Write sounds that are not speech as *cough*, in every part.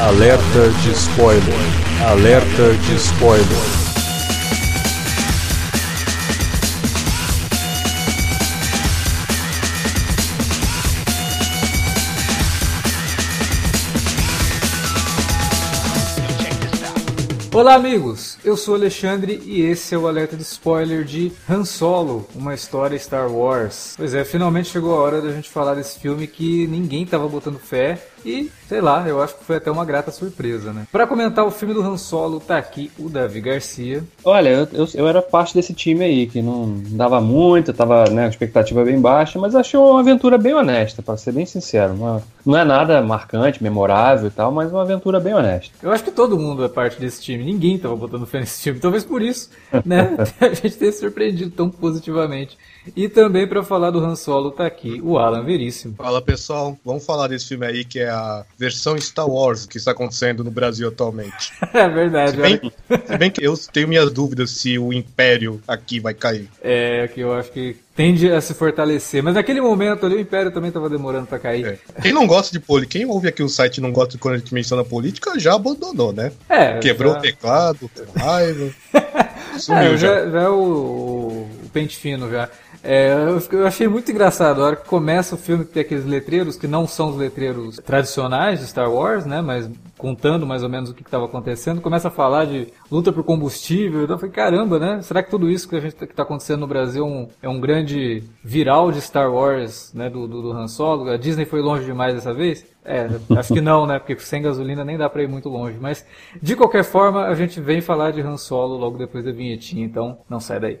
Alerta de spoiler. Alerta de spoiler. Olá, amigos! Eu sou Alexandre e esse é o alerta de spoiler de Han Solo, uma história Star Wars. Pois é, finalmente chegou a hora da gente falar desse filme que ninguém tava botando fé e, sei lá, eu acho que foi até uma grata surpresa, né? Para comentar o filme do Han Solo, tá aqui o Davi Garcia. Olha, eu, eu, eu era parte desse time aí, que não dava muito, tava, né, a expectativa bem baixa, mas achei uma aventura bem honesta, para ser bem sincero. Uma, não é nada marcante, memorável e tal, mas uma aventura bem honesta. Eu acho que todo mundo é parte desse time, ninguém tava botando fé nesse filme, talvez por isso, né, *laughs* *laughs* a gente tenha se surpreendido tão positivamente. E também para falar do Han Solo tá aqui o Alan Veríssimo. Fala pessoal, vamos falar desse filme aí que é a versão Star Wars que está acontecendo no Brasil atualmente. *laughs* é verdade. Se bem, se bem que eu tenho minhas dúvidas se o Império aqui vai cair. É, que eu acho que tende a se fortalecer. Mas naquele momento ali o Império também estava demorando para cair. É. Quem não gosta de política, quem ouve aqui o site e não gosta de quando a gente menciona política, já abandonou, né? É. Quebrou já... o teclado, com raiva. *laughs* Sumiu é, já. Já, já é o, o pente fino já. É, eu achei muito engraçado a hora que começa o filme que tem aqueles letreiros que não são os letreiros tradicionais de Star Wars, né? Mas contando mais ou menos o que estava acontecendo, começa a falar de luta por combustível. Então eu falei, caramba, né? Será que tudo isso que está acontecendo no Brasil é um, é um, grande viral de Star Wars, né? Do, do, do Han Solo? A Disney foi longe demais dessa vez? É, acho que não, né? Porque sem gasolina nem dá para ir muito longe. Mas de qualquer forma, a gente vem falar de Han Solo logo depois da vinhetinha, então não sai daí.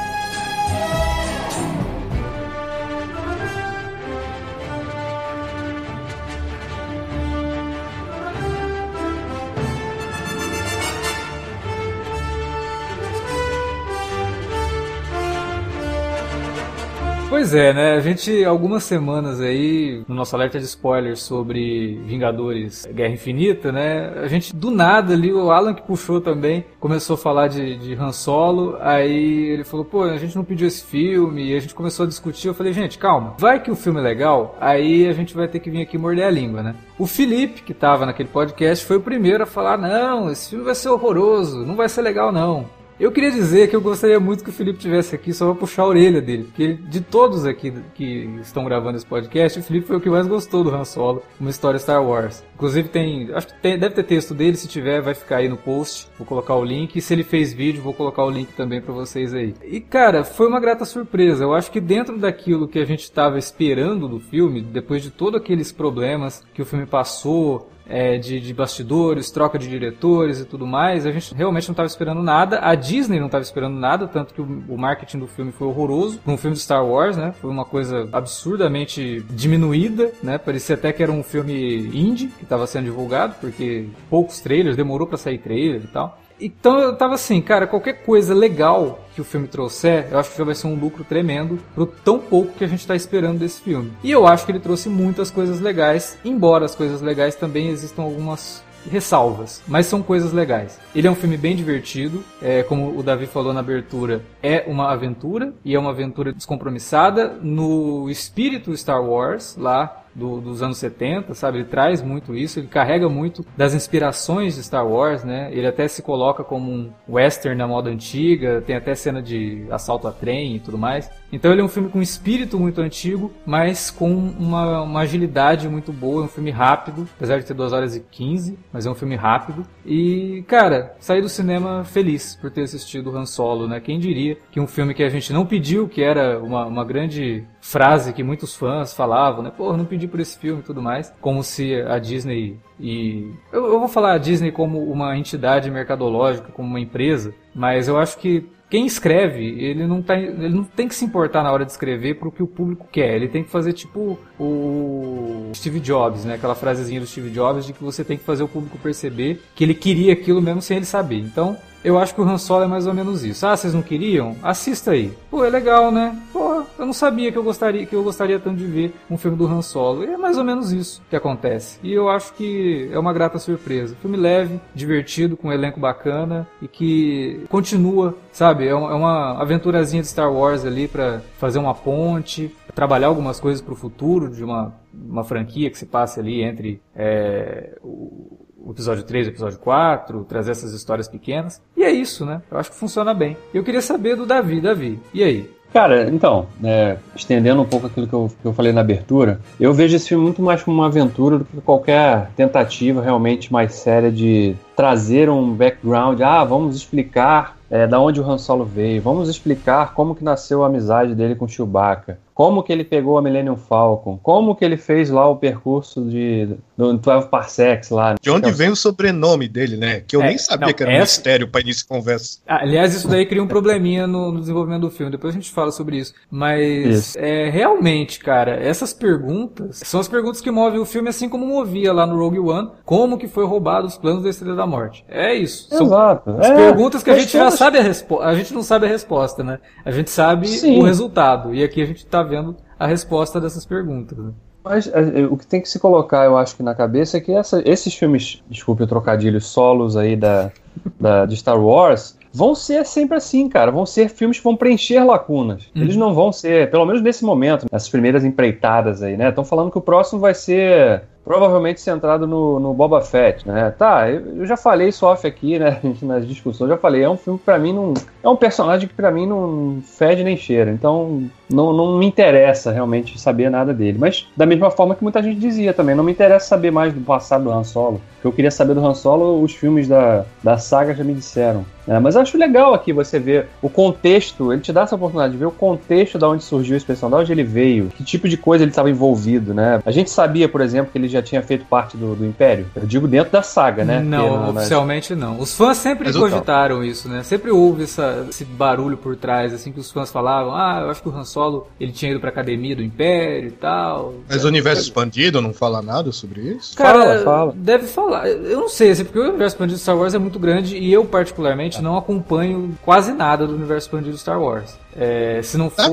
Pois é, né? A gente, algumas semanas aí, no nosso alerta de spoilers sobre Vingadores Guerra Infinita, né? A gente, do nada ali, o Alan que puxou também, começou a falar de, de Han Solo, aí ele falou, pô, a gente não pediu esse filme, e a gente começou a discutir, eu falei, gente, calma, vai que o filme é legal, aí a gente vai ter que vir aqui morder a língua, né? O Felipe, que tava naquele podcast, foi o primeiro a falar, não, esse filme vai ser horroroso, não vai ser legal não. Eu queria dizer que eu gostaria muito que o Felipe tivesse aqui só pra puxar a orelha dele, porque de todos aqui que estão gravando esse podcast, o Felipe foi o que mais gostou do Han Solo, uma história Star Wars. Inclusive tem, acho que tem, deve ter texto dele, se tiver vai ficar aí no post, vou colocar o link, e se ele fez vídeo, vou colocar o link também para vocês aí. E cara, foi uma grata surpresa, eu acho que dentro daquilo que a gente estava esperando do filme, depois de todos aqueles problemas que o filme passou, é, de, de, bastidores, troca de diretores e tudo mais. A gente realmente não estava esperando nada. A Disney não estava esperando nada, tanto que o, o, marketing do filme foi horroroso. Um filme de Star Wars, né? Foi uma coisa absurdamente diminuída, né? Parecia até que era um filme indie que estava sendo divulgado, porque poucos trailers, demorou para sair trailer e tal. Então eu tava assim, cara, qualquer coisa legal que o filme trouxer, eu acho que vai ser um lucro tremendo pro tão pouco que a gente tá esperando desse filme. E eu acho que ele trouxe muitas coisas legais, embora as coisas legais também existam algumas ressalvas, mas são coisas legais. Ele é um filme bem divertido, é, como o Davi falou na abertura, é uma aventura e é uma aventura descompromissada no espírito Star Wars lá do, dos anos 70, sabe? Ele traz muito isso, ele carrega muito das inspirações de Star Wars, né? Ele até se coloca como um western na moda antiga, tem até cena de assalto a trem e tudo mais. Então ele é um filme com um espírito muito antigo, mas com uma, uma agilidade muito boa, é um filme rápido, apesar de ter 2 horas e 15, mas é um filme rápido. E, cara, saí do cinema feliz por ter assistido Han Solo, né? Quem diria que um filme que a gente não pediu, que era uma, uma grande frase que muitos fãs falavam, né? Pô, não vendi por esse filme e tudo mais. Como se a Disney e. Eu, eu vou falar a Disney como uma entidade mercadológica, como uma empresa, mas eu acho que quem escreve, ele não, tá, ele não tem que se importar na hora de escrever pro que o público quer. Ele tem que fazer tipo o Steve Jobs, né? Aquela frasezinha do Steve Jobs de que você tem que fazer o público perceber que ele queria aquilo mesmo sem ele saber. Então, eu acho que o Han Solo é mais ou menos isso. Ah, vocês não queriam? Assista aí. Pô, é legal, né? Pô, eu não sabia que eu gostaria que eu gostaria tanto de ver um filme do Han Solo. E é mais ou menos isso que acontece. E eu acho que é uma grata surpresa. Filme leve, divertido, com um elenco bacana e que continua, sabe? É uma é aventurazinha de Star Wars ali para fazer uma ponte, trabalhar algumas coisas para o futuro de uma, uma franquia que se passe ali entre é, o o episódio 3 e o episódio 4, trazer essas histórias pequenas. E é isso, né? Eu acho que funciona bem. Eu queria saber do Davi. Davi, e aí? Cara, então, é, estendendo um pouco aquilo que eu, que eu falei na abertura, eu vejo esse filme muito mais como uma aventura do que qualquer tentativa realmente mais séria de trazer um background. Ah, vamos explicar é, da onde o Han Solo veio, vamos explicar como que nasceu a amizade dele com Chewbacca, como que ele pegou a Millennium Falcon, como que ele fez lá o percurso de do 12 Parsecs lá. De onde vem o sobrenome dele, né? Que eu é, nem sabia não, que era essa... um mistério para início de conversa. Ah, aliás, isso daí cria um probleminha no, no, desenvolvimento do filme, depois a gente fala sobre isso. Mas, é, realmente, cara, essas perguntas são as perguntas que movem o filme, assim como movia lá no Rogue One, como que foi roubado os planos da Estrela da Morte. É isso. São Exato. As é, perguntas que a gente já sabe a resposta. A gente não sabe a resposta, né? A gente sabe Sim. o resultado. E aqui a gente tá vendo a resposta dessas perguntas. Né? Mas é, é, o que tem que se colocar, eu acho que na cabeça é que essa, esses filmes, desculpe o trocadilho, solos aí da, da, de Star Wars, vão ser sempre assim, cara. Vão ser filmes que vão preencher lacunas. Uhum. Eles não vão ser, pelo menos nesse momento, nessas primeiras empreitadas aí, né? Estão falando que o próximo vai ser provavelmente centrado no, no Boba Fett, né? Tá, eu, eu, já falei isso off aqui, né, *laughs* nas discussões, já falei, é um filme que pra mim não... É um personagem que pra mim não fede nem cheira, então não, não me interessa realmente saber nada dele. Mas da mesma forma que muita gente dizia também, não me interessa saber mais do passado do Han Solo. que eu queria saber do Han Solo, os filmes da, da saga já me disseram. É, mas acho legal aqui você ver o contexto, ele te dá essa oportunidade de ver o contexto de onde surgiu esse personagem, de onde ele veio, que tipo de coisa ele estava envolvido, né? A gente sabia, por exemplo, que ele já tinha feito parte do, do Império. Eu digo dentro da saga, né? Não, oficialmente não. Os fãs sempre mas cogitaram isso, né? Sempre houve essa, esse barulho por trás, assim, que os fãs falavam, ah, eu acho que o Han Solo, ele tinha ido pra academia do Império e tal. Mas o universo expandido não fala nada sobre isso? Cara, fala, fala. deve falar. Eu não sei, assim, porque o universo expandido de Star Wars é muito grande e eu, particularmente, não acompanho quase nada do universo expandido de Star Wars. É, se não for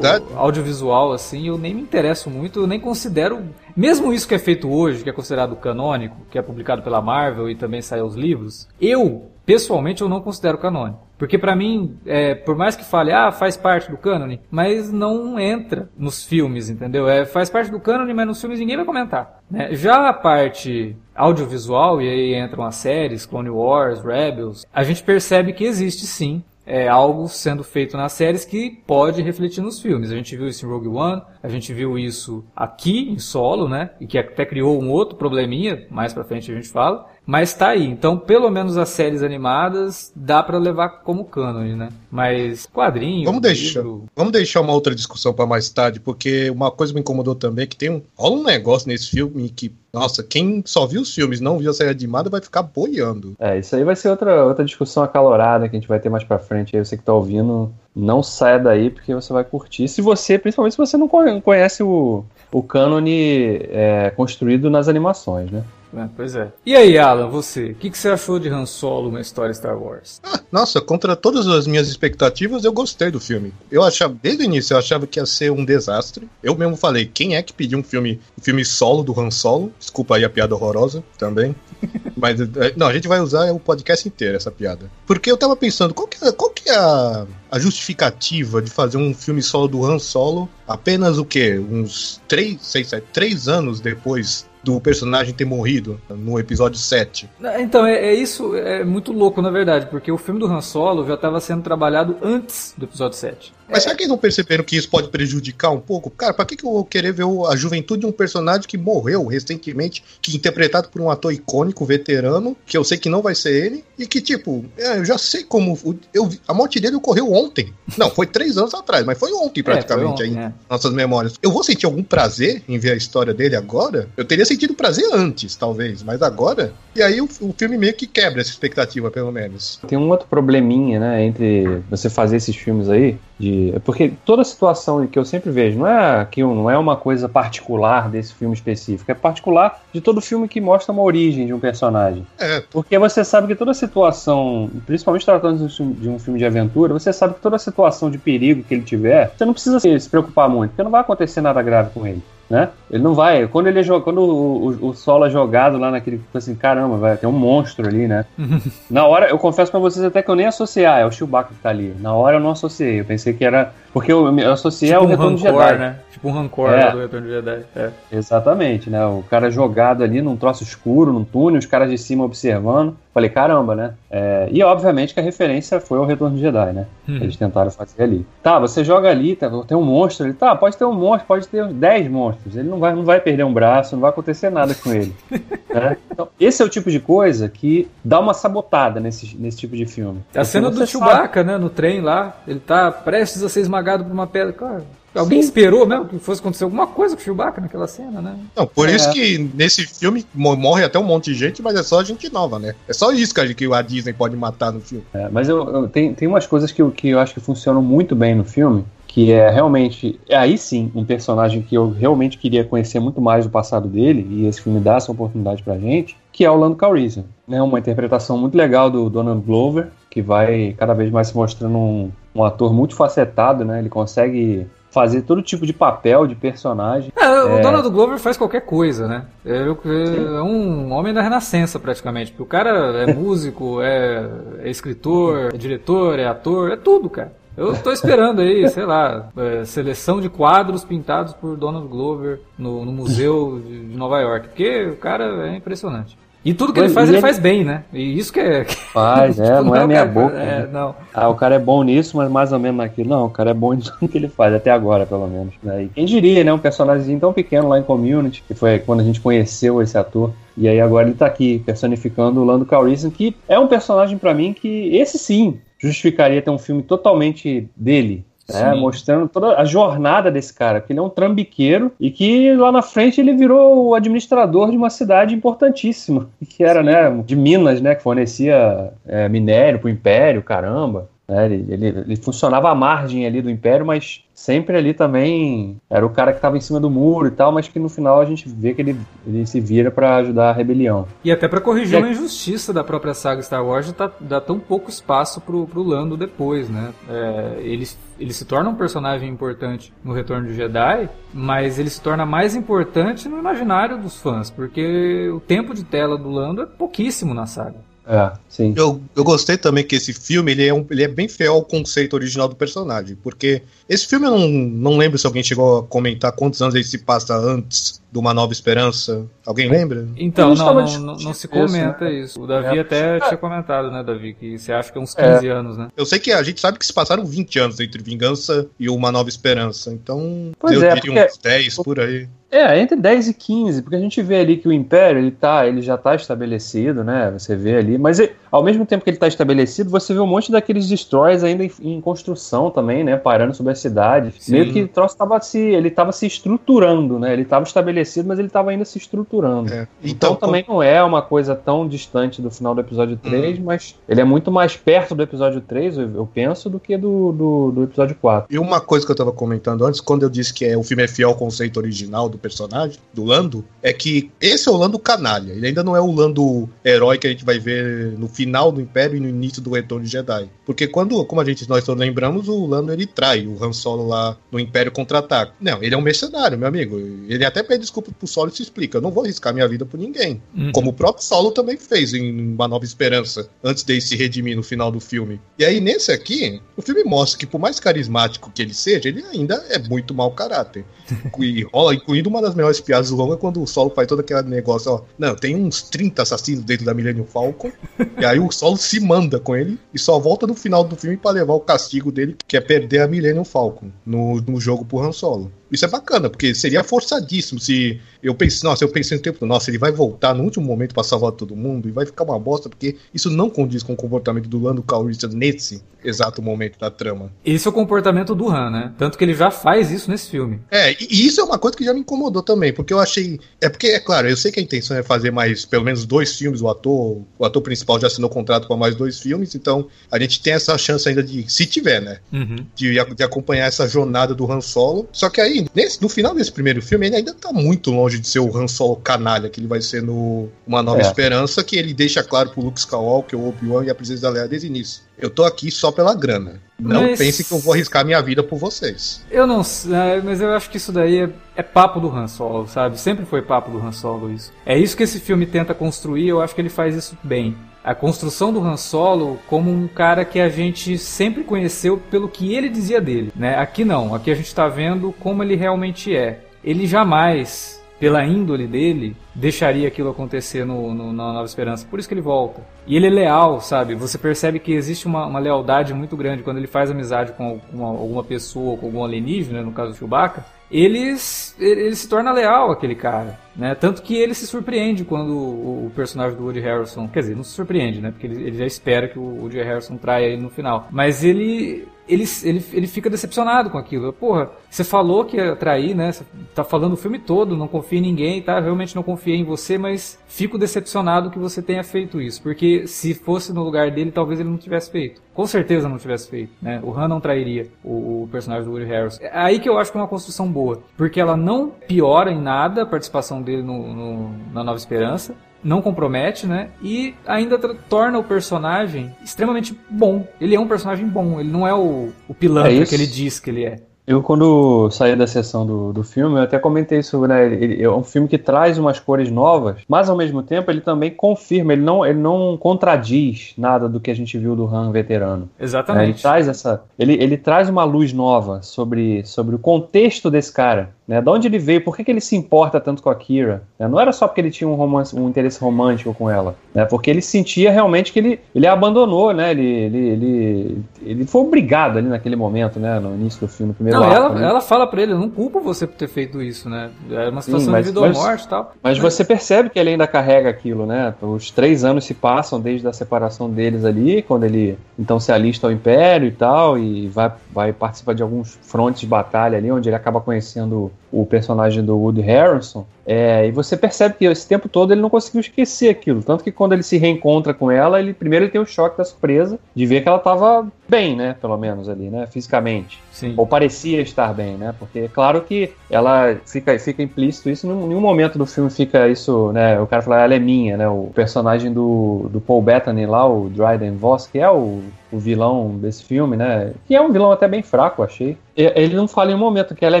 audiovisual, assim, eu nem me interesso muito, eu nem considero. Mesmo isso que é feito hoje, que é considerado canônico, que é publicado pela Marvel e também saiu os livros, eu, pessoalmente, eu não considero canônico. Porque para mim, é, por mais que fale, ah, faz parte do cânone, mas não entra nos filmes, entendeu? É, faz parte do cânone, mas nos filmes ninguém vai comentar. Né? Já a parte audiovisual, e aí entram as séries, Clone Wars, Rebels, a gente percebe que existe sim é, algo sendo feito nas séries que pode refletir nos filmes. A gente viu isso em Rogue One, a gente viu isso aqui em Solo, né? E que até criou um outro probleminha, mais pra frente a gente fala. Mas tá aí. Então, pelo menos as séries animadas dá para levar como cânone, né? Mas quadrinho. Vamos deixar, livro... vamos deixar uma outra discussão para mais tarde, porque uma coisa me incomodou também que tem um, rola um negócio nesse filme que, nossa, quem só viu os filmes, não viu a série animada vai ficar boiando. É, isso aí vai ser outra, outra discussão acalorada que a gente vai ter mais para frente. Aí você que tá ouvindo, não saia daí porque você vai curtir. Se você, principalmente se você não conhece o, o cânone é, construído nas animações, né? É, pois é. E aí, Alan, você? O que, que, você achou de Han Solo, uma história Star Wars? Ah, nossa, contra todas as minhas expectativas, eu gostei do filme. Eu achava, desde o início, eu achava que ia ser um desastre. Eu mesmo falei, quem é que pediu um filme, um filme solo do Han Solo? Desculpa aí a piada horrorosa também. *laughs* Mas, é, não, a gente vai usar o podcast inteiro essa piada. Porque eu tava pensando, qual que é, qual que é a, a justificativa de fazer um filme solo do Han Solo apenas o quê? Uns 3, 6, 7, 3 anos depois do personagem ter morrido no episódio 7. Então, é, é, isso, é muito louco, na verdade, porque o filme do Han Solo já estava sendo trabalhado antes do episódio 7. Mas é... será que eles não perceberam que isso pode prejudicar um pouco? Cara, pra que, que eu vou querer ver a juventude de um personagem que morreu recentemente, que interpretado por um ator icônico, veterano, que eu sei que não vai ser ele, e que, tipo, é, eu já sei como. Eu, a morte dele ocorreu ontem. Não, foi três anos atrás, mas foi ontem é, praticamente foi ontem, ainda. nossas memórias. Eu vou sentir algum prazer em ver a história dele agora? Eu teria sentido prazer antes, talvez, mas agora. E aí o, o filme meio que quebra essa expectativa, pelo menos. Tem um outro probleminha, né, entre você fazer esses filmes aí, de é porque toda situação que eu sempre vejo não é que não é uma coisa particular desse filme específico, é particular de todo filme que mostra uma origem de um personagem. É, Porque você sabe que toda situação, principalmente tratando de um filme- de um aventura, você sabe que toda situação de perigo que ele tiver, você não precisa se preocupar muito, porque não vai acontecer nada grave com ele. Né? Ele não vai. Quando ele é jo- quando o, o, o solo é jogado lá naquele. tipo Assim, caramba, vai, tem um monstro ali, né? *laughs* Na hora, eu confesso pra vocês até que eu nem associei, ah, é o Chewbacca que tá ali. Na hora eu não associei, eu pensei que era. Porque eu, eu associei ao um Retorno de rancor, Jedi. né? Tipo um rancor É. do Retorno de Jedi. É. Exatamente, né? O cara jogado ali num troço escuro, num túnel, os caras de cima observando. Falei, caramba, né? É, e obviamente que a referência foi ao Retorno de Jedi, né? Hum. Eles tentaram fazer ali. Tá, você joga ali, tá, tem um monstro ali. Tá, pode ter um monstro, pode ter uns 10 monstros. Ele não vai, não vai perder um braço, não vai acontecer nada com ele. *laughs* né? Então, esse é o tipo de coisa que dá uma sabotada nesse, nesse tipo de filme. A cena do Você sabe- Chewbacca, né? No trem lá, ele tá prestes a ser esmagado por uma pedra. Cara, alguém esperou mesmo que fosse acontecer alguma coisa com o Chewbacca naquela cena, né? Não, por É. isso que nesse filme mo- morre até um monte de gente, mas é só gente nova, né? É só isso que a, que a Disney pode matar no filme. É, mas eu, eu- tem, tem umas coisas que eu, que eu acho que funcionam muito bem no filme, que é realmente, é aí sim, um personagem que eu realmente queria conhecer muito mais do passado dele, e esse filme dá essa oportunidade pra gente, que é o Lando Calrissian. É uma interpretação muito legal do Donald Glover, que vai cada vez mais se mostrando um, um ator multifacetado, né? Ele consegue fazer todo tipo de papel, de personagem. É, o É. Donald Glover faz qualquer coisa, né? É, é um homem da renascença, praticamente. Porque o cara é *laughs* músico, é, é escritor, é diretor, é ator, é tudo, cara. Eu tô esperando aí, sei lá, é, seleção de quadros pintados por Donald Glover no, no museu de de Nova York. Porque o cara é impressionante. E tudo que ele faz, ele ele- faz bem, né? E isso que é. que- *laughs* Faz, *laughs* é, tipo, não é minha cara- boca. É, né? não. Ah, o cara é bom nisso, mas mais ou menos naquilo. Não, o cara é bom *laughs* em tudo que ele faz, até agora, pelo menos. né? E quem diria, né? Um personagem tão pequeno lá em Community, que foi quando a gente conheceu esse ator. E aí agora ele tá aqui, personificando o Lando Calrissian, que é um personagem pra mim que, esse sim, justificaria ter um filme totalmente dele. Né? Mostrando toda a jornada desse cara, porque ele é um trambiqueiro e que lá na frente ele virou o administrador de uma cidade importantíssima, *laughs* que era, né, de Minas, né, que fornecia é, minério pro Império, caramba. Né? ele, ele, ele funcionava à margem ali do Império, mas sempre ali também era o cara que estava em cima do muro e tal, mas que no final a gente vê que ele, ele se vira para ajudar a rebelião. E até pra corrigir É. uma injustiça da própria saga Star Wars, tá, dá tão pouco espaço pro, pro Lando depois, né? É, ele, ele se torna um personagem importante no Retorno de Jedi, mas ele se torna mais importante no imaginário dos fãs, porque o tempo de tela do Lando é pouquíssimo na saga. É, sim. Eu, eu gostei também que esse filme ele é, um- ele é bem fiel ao conceito original do personagem, porque esse filme eu não, não lembro se alguém chegou a comentar quantos anos ele se passa antes Uma Nova Esperança. Alguém lembra? Então, não, não, não, não se isso, comenta né? isso. O Davi É. até tinha comentado, né, Davi, que você acha que é uns É. 15 anos, né? Eu sei que a gente sabe que se passaram 20 anos entre Vingança e Uma Nova Esperança, então Pois eu é, diria porque- uns 10 por aí. É, entre 10 e 15, porque a gente vê ali que o Império, ele tá, ele já tá estabelecido, né? Você vê ali, mas ele- ao mesmo tempo que ele tá estabelecido, você vê um monte daqueles destroyers ainda em, em construção também, né? Parando sobre a cidade. Sim. Meio que o troço tava se, ele tava se estruturando, né? Ele tava estabelecido, mas ele tava ainda se estruturando. É. Então, também não é uma coisa tão distante do final do episódio Uhum. 3, mas ele é muito mais perto do episódio 3, eu, eu penso, do que do, do, do episódio 4. E uma coisa que eu tava comentando antes, quando eu disse que é, o filme é fiel ao conceito original do personagem, do Lando, é que esse é o Lando canalha. Ele ainda não é o Lando herói que a gente vai ver no final do Império e no início do Retorno de Jedi. Porque quando, como a gente nós todos lembramos, o Lando ele trai o Han Solo lá no Império contra-ataque. Não, ele é um mercenário, meu amigo. Ele até pede desculpa pro Solo e se explica. Eu não vou arriscar minha vida por ninguém. Uhum. Como o próprio Solo também fez em Uma Nova Esperança, antes dele se redimir no final do filme. E aí, nesse aqui, o filme mostra que, por mais carismático que ele seja, ele ainda é muito mau caráter. *laughs* E rola, incluindo uma das melhores piadas do longa, quando o Solo faz todo aquele negócio, ó. Não, tem uns 30 assassinos dentro da Millennium Falcon. E aí o Solo se manda com ele e só volta no final do filme para levar o castigo dele, que é perder a Millennium Falcon no, no jogo pro Han Solo. Isso é bacana, porque seria forçadíssimo se eu pensei, nossa, eu pensei no tempo, nossa, ele vai voltar no último momento para salvar todo mundo e vai ficar uma bosta, porque isso não condiz com o comportamento do Lando Calrissian nesse exato momento da trama. Esse é o comportamento do Han, né? Tanto que ele já faz isso nesse filme. É, e isso é uma coisa que já me incomodou também, porque eu achei, é porque é claro, eu sei que a intenção é fazer mais pelo menos dois filmes, o ator, o ator principal já assinou contrato para mais dois filmes, então a gente tem essa chance ainda de, se tiver, né, Uhum. de, de acompanhar essa jornada do Han Solo. Só que aí, nesse, no final desse primeiro filme, ele ainda tá muito longe de ser o Han Solo canalha que ele vai ser no Uma Nova É. Esperança, que ele deixa claro pro Luke Skywalker, o Obi-Wan e a Princesa da Leia desde o início. Eu tô aqui só pela grana. Não Mas- pense que eu vou arriscar minha vida por vocês. Eu não sei, é, mas eu acho que isso daí é, é papo do Han Solo, sabe? Sempre foi papo do Han Solo isso. É isso que esse filme tenta construir, eu acho que ele faz isso bem. A construção do Han Solo como um cara que a gente sempre conheceu pelo que ele dizia dele, né? Aqui não, aqui a gente tá vendo como ele realmente é. Ele jamais, pela índole dele, deixaria aquilo acontecer no, no- na Nova Esperança. Por isso que ele volta. E ele é leal, sabe? Você percebe que existe uma, uma lealdade muito grande quando ele faz amizade com alguma, alguma pessoa, com algum alienígena, no caso do Chewbacca. Eles, ele, se torna leal aquele cara, né? Tanto que ele se surpreende quando o, personagem do Woody Harrelson, quer dizer, não se surpreende, né? Porque ele, ele já espera que o Woody Harrelson traia ele no final. Mas ele, ele, ele, ele fica decepcionado com aquilo. Porra, você falou que ia trair, né? Você tá falando o filme todo, não confia em ninguém, tá? Realmente não confiei em você, mas fico decepcionado que você tenha feito isso. Porque se fosse no lugar dele, talvez ele não tivesse feito. Com certeza não tivesse feito, né? O Han não trairia o, o personagem do Woody Harrelson. É aí que eu acho que é uma construção boa. Porque ela não piora em nada a participação dele no, no- na Nova Esperança. Não compromete, né? E ainda torna o personagem extremamente bom. Ele é um personagem bom. Ele não é o, o pilantra É que ele diz que ele é. Eu, quando saí da sessão do, do filme, eu até comentei isso, né? Ele, ele- é um filme que traz umas cores novas, mas ao mesmo tempo ele também confirma, ele não, ele não contradiz nada do que a gente viu do Han veterano. né? Ele Exatamente. traz essa. Ele, ele traz uma luz nova sobre, sobre o contexto desse cara. Né? De onde ele veio, por que, que ele se importa tanto com a Kira? né? Não era só porque ele tinha um, romance, um interesse romântico com ela. Né? Porque ele sentia realmente que ele, ele abandonou, né? Ele, ele, ele, ele foi obrigado ali naquele momento, né? No início do filme, no primeiro Não, arco, ela, né? ela fala pra ele, eu não culpo você por ter feito isso, né? É uma situação mas- de vida ou morte e tal. Mas você percebe que ele ainda carrega aquilo, né? Os três anos se passam desde a separação deles ali, quando ele então se alista ao Império e tal, e vai, vai participar de alguns frontes de batalha ali, onde ele acaba conhecendo o personagem do Woody Harrelson. É, e você percebe que esse tempo todo ele não conseguiu esquecer aquilo. Tanto que quando ele se reencontra com ela, ele primeiro ele tem o choque da surpresa de ver que ela estava bem, né? Pelo menos ali, né? Fisicamente. Sim. Ou parecia estar bem, né? Porque é claro que ela fica, fica implícito isso, em nenhum momento do filme fica isso, né? O cara fala, ela é minha, né? O personagem do, do Paul Bettany lá, o Dryden Voss, que é o, o vilão desse filme, né? Que é um vilão até bem fraco, achei. Ele não fala em um momento que ela é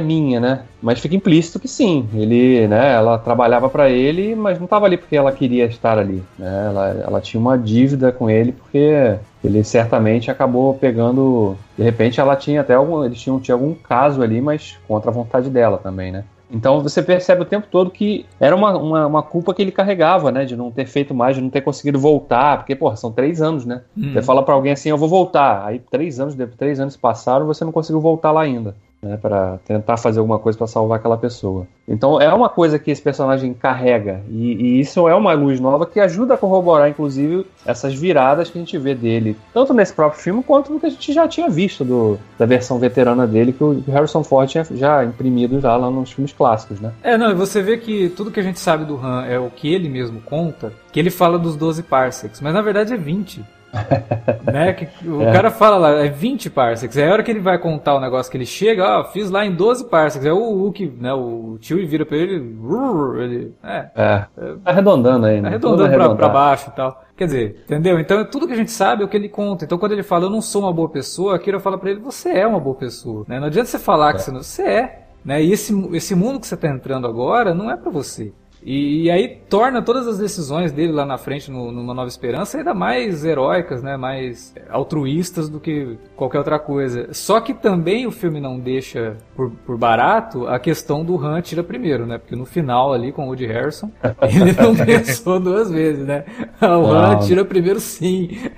minha, né? Mas fica implícito que sim. Ele, né? Ela trabalhava pra ele, mas não estava ali porque ela queria estar ali, né? Ela, ela tinha uma dívida com ele porque ele certamente acabou pegando. De repente ela tinha até algum. Eles tinham, tinha algum caso ali, mas contra a vontade dela também, né? Então você percebe o tempo todo que era uma, uma, uma culpa que ele carregava, né? De não ter feito mais, de não ter conseguido voltar. Porque, porra, são três anos, né? Hum. Você fala pra alguém assim, eu vou voltar. Aí três anos, depois três anos passaram, você não conseguiu voltar lá ainda. Né, para tentar fazer alguma coisa pra salvar aquela pessoa. Então é uma coisa que esse personagem carrega e, e isso é uma luz nova que ajuda a corroborar, inclusive, essas viradas que a gente vê dele, tanto nesse próprio filme quanto no que a gente já tinha visto do, da versão veterana dele que o Harrison Ford tinha já imprimido já lá nos filmes clássicos, né? É, não, e você vê que tudo que a gente sabe do Han é o que ele mesmo conta, que ele fala dos 12 parsecs, mas na verdade é 20. *laughs* né? Que o É. cara fala lá, é 20 parsecs. Aí a hora que ele vai contar o negócio que ele chega, ó, fiz lá em 12 parsecs. Aí o Hulk, né, o tio vira pra ele, ele é, É, arredondando aí, né? arredondando Tudo pra, pra baixo e tal. Quer dizer, entendeu? Então tudo que a gente sabe é o que ele conta. Então quando ele fala, eu não sou uma boa pessoa, a Kira fala pra ele, você é uma boa pessoa. Né? Não adianta você falar que você não. Você é. Né? E esse, esse mundo que você tá entrando agora não é pra você. E, e, aí torna todas as decisões dele lá na frente, no, numa Nova Esperança, ainda mais heróicas, né? Mais altruístas do que qualquer outra coisa. Só que também o filme não deixa por, por barato a questão do Han tira primeiro, né? Porque no final ali com o Woody Harrison, *laughs* ele não *laughs* pensou duas vezes, né? O Han tira primeiro sim.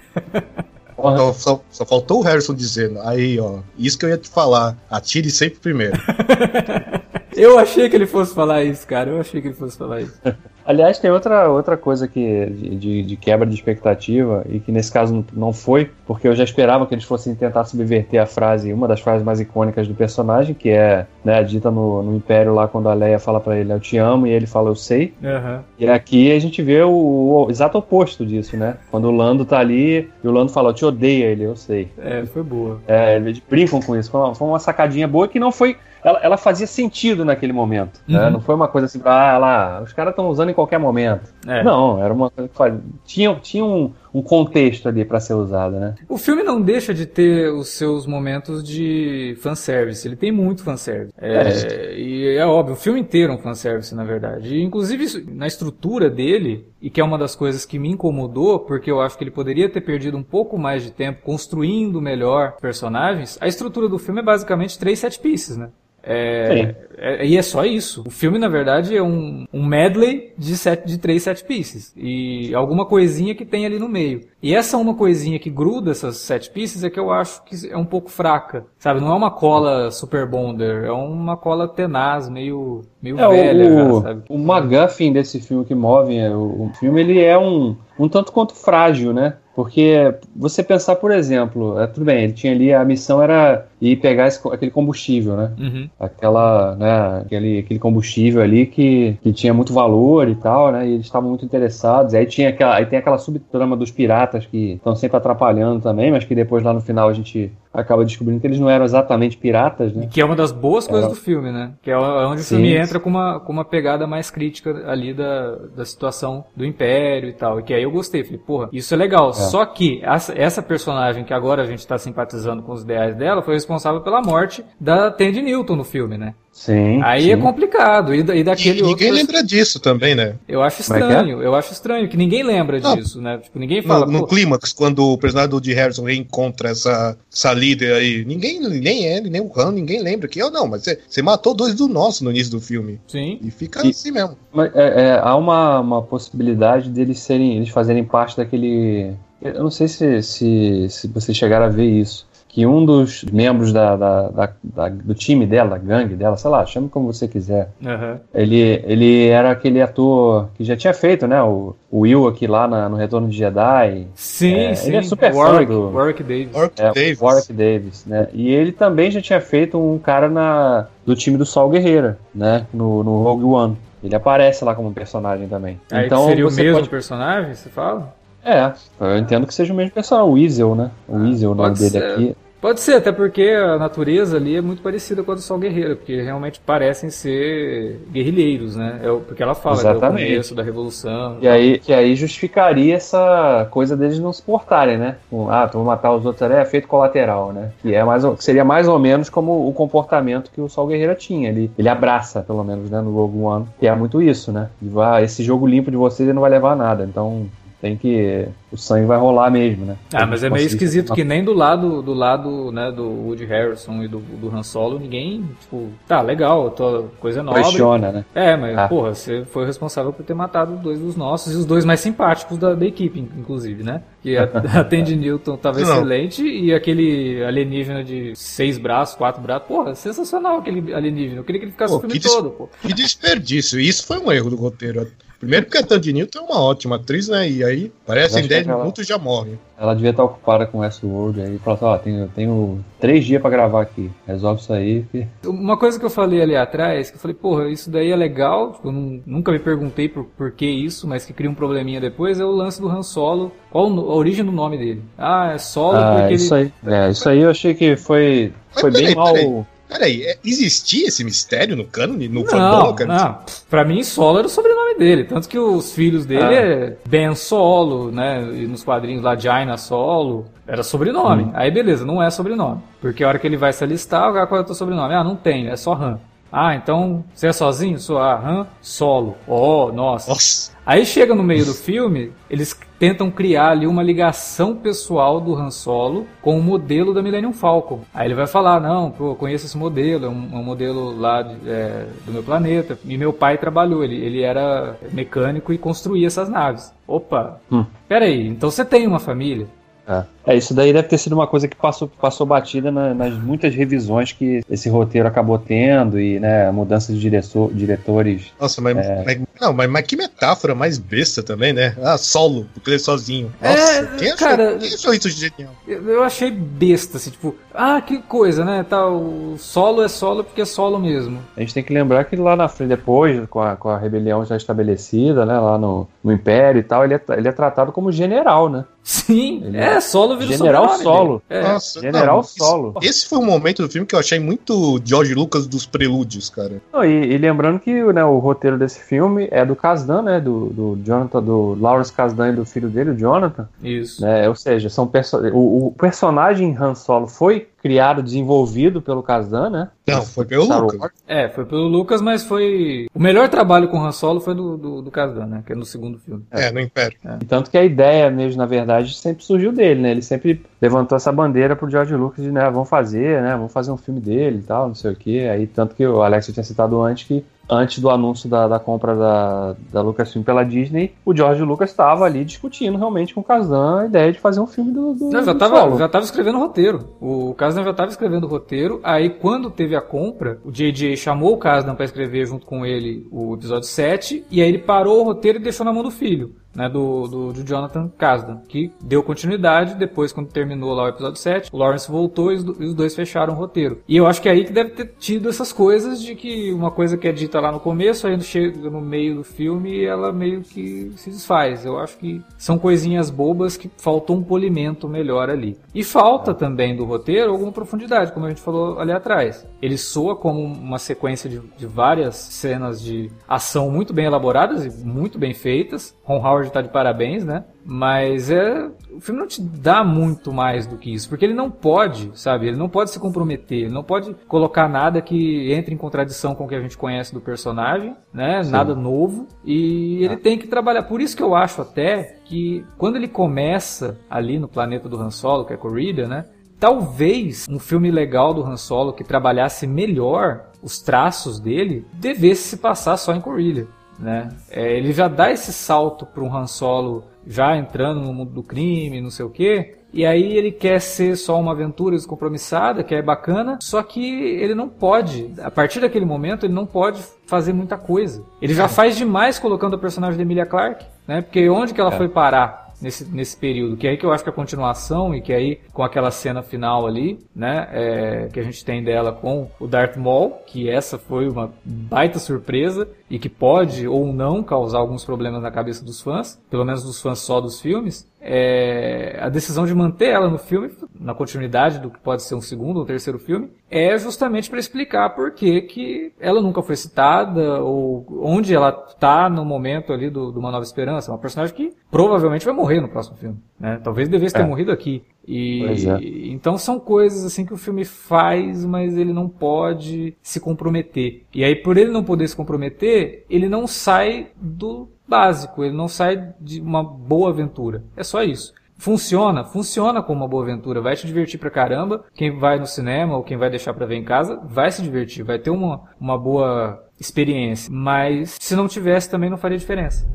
Só, só, só, faltou o Harrison dizendo, aí ó, isso que eu ia te falar, atire sempre primeiro. *laughs* eu achei que ele fosse falar isso, cara, eu achei que ele fosse falar isso. *laughs* Aliás, tem outra, outra coisa que de, de, quebra de expectativa, e que nesse caso não foi, porque eu já esperava que eles fossem tentar subverter a frase, uma das frases mais icônicas do personagem, que é né, dita no, no Império lá quando a Leia fala para ele, eu te amo, e ele fala, eu sei. Uhum. E aqui a gente vê o, o, exato oposto disso, né? Quando o Lando tá ali e o Lando fala, eu te odeio, ele, eu sei. É, foi boa. É, eles brincam com isso. Foi uma, foi uma sacadinha boa que não foi ela, ela fazia sentido naquele momento. Né? Uhum. Né? Não foi uma coisa assim, ah, lá, os caras estão usando em qualquer momento. É. Não, era uma coisa que. Tinha, tinha um, um contexto ali para ser usado, né? O filme não deixa de ter os seus momentos de fanservice. Ele tem muito fanservice. É, é. E é óbvio, o filme inteiro é um fanservice, na verdade. E, inclusive, na estrutura dele, e que é uma das coisas que me incomodou, porque eu acho que ele poderia ter perdido um pouco mais de tempo construindo melhor personagens, a estrutura do filme é basicamente três set pieces, né? É, é, e é só isso. O filme, na verdade, é um, um medley de, set, de três set pieces. E alguma coisinha que tem ali no meio. E essa uma coisinha que gruda essas set pieces é que eu acho que é um pouco fraca. Sabe? Não é uma cola super bonder, é uma cola tenaz, meio, meio é, velha. O, sabe? o McGuffin desse filme que move é, o, o filme, ele é um, um tanto quanto frágil, né? Porque você pensar, por exemplo, é, tudo bem, ele tinha ali, a missão era ir pegar esse, aquele combustível, né? Uhum. Aquela, né, aquele, aquele combustível ali que, que tinha muito valor e tal, né? E eles estavam muito interessados. Aí tinha aquela, aí tem aquela subtrama dos piratas que estão sempre atrapalhando também, mas que depois lá no final a gente acaba descobrindo que eles não eram exatamente piratas, né? Que é uma das boas coisas Era... do filme, né? Que é onde Sim. o filme entra com uma, com uma pegada mais crítica ali da, da situação do Império e tal. E que aí eu gostei. Falei, porra, isso é legal. É. Só que essa, essa, personagem que agora a gente tá simpatizando com os ideais dela foi responsável pela morte da Tandy Newton no filme, né? Sim. Aí sim. é complicado. E, e daquele e ninguém lembra disso também, né? Eu acho é é? estranho. É é? Eu acho estranho que ninguém lembra não, disso, né? Tipo, ninguém fala. No, no clímax, quando o personagem do D. Harrison reencontra essa, essa líder aí, ninguém, nem ele, nem o Han, ninguém lembra que eu não, mas você, você matou dois do nosso no início do filme. Sim. E fica e, assim mesmo. Mas é, é, há uma, uma possibilidade deles serem, eles fazerem parte daquele. Eu não sei se, se, se vocês chegaram a ver isso que um dos membros da, da, da, da, do time dela, da gangue dela, sei lá, chame como você quiser. Uhum. Ele, ele era aquele ator que já tinha feito, né? O, o Will aqui lá na, no Retorno de Jedi. Sim, é, sim. Ele é super Warwick, fã do... Warwick Davis. Warwick, é, Davis. Warwick Davis, né? E ele também já tinha feito um cara na, do time do Sol Guerreira, né? No, no Rogue One. Ele aparece lá como personagem também. Aí então, seria o mesmo pode... personagem, você fala? É, eu entendo que seja o mesmo personagem, o Weasel, né? O Weasel, o nome dele ser. aqui. Pode ser, até porque a natureza ali é muito parecida com a do Sol Guerreiro, porque realmente parecem ser guerrilheiros, né? É porque ela fala Exatamente. que é o começo da revolução. E, aí, que aí justificaria essa coisa deles não se portarem, né? ah, tu vou matar os outros, é efeito colateral, né? Que é mais, seria mais ou menos como o comportamento que o Sol Guerreiro tinha. Ele, ele abraça, pelo menos, né, no Rogue One, que é muito isso, né? E vai, esse jogo limpo de vocês ele não vai levar a nada. Então, tem que o sangue vai rolar mesmo, né? Ah, mas é meio esquisito que nem do lado do lado, né, do Woody Harrison e do, do Han Solo, ninguém, tipo, tá, legal, tô, coisa nova. Questiona, né? É, mas, ah. porra, você foi responsável por ter matado dois dos nossos e os dois mais simpáticos da, da equipe, inclusive, né? Que a, a Tandy Newton tava Não. excelente e aquele alienígena de seis braços, quatro braços, porra, sensacional aquele alienígena. Eu queria que ele ficasse pô, o filme todo, pô. Que desperdício, isso foi um erro do roteiro. Primeiro porque a Tandy Newton é uma ótima atriz, né? E aí, parece em 10 minutos já morre. Ela devia estar ocupada com Westworld aí. Falou assim, ó, tenho, tenho três dias para gravar aqui. Resolve isso aí. Que... Uma coisa que eu falei ali atrás, que eu falei, porra, isso daí é legal. Tipo, eu não, nunca me perguntei por, por que isso, mas que cria um probleminha depois, é o lance do Han Solo. Qual a origem do nome dele? Ah, é Solo ah, porque isso ele... aí. É, isso aí eu achei que foi, foi bem mal... Peraí, é, existia esse mistério no cânone? No não, não. Pra mim, Solo era o sobrenome dele. Tanto que os filhos dele ah. é Ben Solo, né? E nos quadrinhos lá, Jaina Solo. Era sobrenome. Hum. Aí beleza, não é sobrenome. Porque a hora que ele vai se alistar, qual é o teu sobrenome? Ah, não tem, é só Han. Ah, então você é sozinho? Sou, ah, hã? Solo. Oh, nossa. Nossa. Aí chega no meio do filme, eles tentam criar ali uma ligação pessoal do Han Solo com o modelo da Millennium Falcon. Aí ele vai falar, não, pô, eu conheço esse modelo, é um, é um modelo lá de, é, do meu planeta. E meu pai trabalhou, ele, ele era mecânico e construía essas naves. Opa, Hum. peraí, então você tem uma família? É. É, isso daí deve ter sido uma coisa que passou, passou batida na- nas muitas revisões que esse roteiro acabou tendo e, né, mudança de diretor, diretores. Nossa, mas, É. mas- não, mas, mas que metáfora mais besta também, né? Ah, solo, porque ele é sozinho. Nossa, É, quem, achou, cara- quem achou isso genial? Eu, eu achei besta, assim, tipo, ah, que coisa, né? Tá, o solo é solo porque é solo mesmo. A gente tem que lembrar que lá na frente, depois, com a, com a rebelião já estabelecida, né, lá no, no Império e tal, ele é, ele é tratado como general, né? Sim, Ele é, solo vira o General sobrenome Solo. É. Nossa, General não, Solo. Esse foi um momento do filme que eu achei muito George Lucas dos prelúdios, cara. Não, e, e lembrando que né, o roteiro desse filme é do Kasdan, né? Do, do Jonathan, do Lawrence Kasdan e do filho dele, o Jonathan. Isso. Né? Ou seja, são perso o, o personagem Han Solo foi criado, desenvolvido pelo Kasdan, né? Não, foi pelo Star Lucas. Wars. É, foi pelo Lucas, mas foi. O melhor trabalho com o Han Solo foi do, do, do Kazdan, né? Que é no segundo filme. É, no Império. E tanto que a ideia mesmo, na verdade, sempre surgiu dele, né? Ele sempre levantou essa bandeira pro George Lucas de, né, vamos fazer, né? Vamos fazer um filme dele e tal, não sei o quê. Aí, tanto que o Alex tinha citado antes que antes do anúncio da, da compra da, da Lucasfilm pela Disney, o George Lucas estava ali discutindo realmente com o Kazan a ideia de fazer um filme do, do, Não, já do tava, Solo. já tava escrevendo o roteiro. O Kasdan já tava escrevendo o roteiro. Aí, quando teve a compra, o JJ chamou o Kasdan pra escrever junto com ele o episódio 7. E aí ele parou o roteiro e deixou na mão do filho. Né, do, do, do Jonathan Kasdan, que deu continuidade depois, quando terminou lá o episódio 7, o Lawrence voltou e os, e os dois fecharam o roteiro. E eu acho que é aí que deve ter tido essas coisas de que uma coisa que é dita lá no começo, aí chega no meio do filme ela meio que se desfaz. Eu acho que são coisinhas bobas que faltou um polimento melhor ali. E falta também do roteiro alguma profundidade, como a gente falou ali atrás. Ele soa como uma sequência de, de várias cenas de ação muito bem elaboradas e muito bem feitas. Ron Howard tá de parabéns, né? Mas é. O filme não te dá muito mais do que isso. Porque ele não pode, sabe? Ele não pode se comprometer. Ele não pode colocar nada que entre em contradição com o que a gente conhece do personagem, né? Nada novo. E ele tem que trabalhar. Por isso que eu acho até que quando ele começa ali no planeta do Han Solo, que é Corrida, né? Talvez um filme legal do Han Solo que trabalhasse melhor os traços dele devesse se passar só em Corellia. Né? É, ele já dá esse salto para um Han Solo já entrando no mundo do crime, não sei o quê. E aí ele quer ser só uma aventura descompromissada, que é bacana, só que ele não pode, a partir daquele momento, ele não pode fazer muita coisa. Ele já faz demais colocando a personagem da Emilia Clarke, né? Porque onde que ela É. foi parar? Nesse, nesse período. Que é aí que eu acho que a continuação e que aí com aquela cena final ali, né, é, que a gente tem dela com o Darth Maul, que essa foi uma baita surpresa e que pode ou não causar alguns problemas na cabeça dos fãs, pelo menos dos fãs só dos filmes. É, a decisão de manter ela no filme, na continuidade do que pode ser um segundo ou terceiro filme, é justamente para explicar por que, que ela nunca foi citada ou onde ela está no momento ali do, do Uma Nova Esperança. Uma personagem que provavelmente vai morrer no próximo filme. Né? Talvez devesse ter É. morrido aqui. E é. então são coisas assim que o filme faz, mas ele não pode se comprometer. E aí por ele não poder se comprometer, ele não sai do básico, ele não sai de uma boa aventura. É só isso. Funciona, funciona como uma boa aventura, vai te divertir pra caramba. Quem vai no cinema ou quem vai deixar pra ver em casa, vai se divertir, vai ter uma, uma boa experiência. Mas se não tivesse também não faria diferença.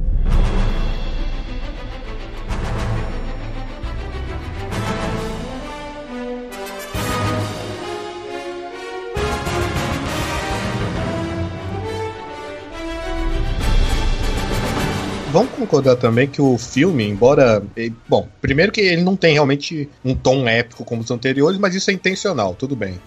Vamos concordar também que o filme, embora. Bom, primeiro que ele não tem realmente um tom épico como os anteriores, mas isso é intencional, tudo bem.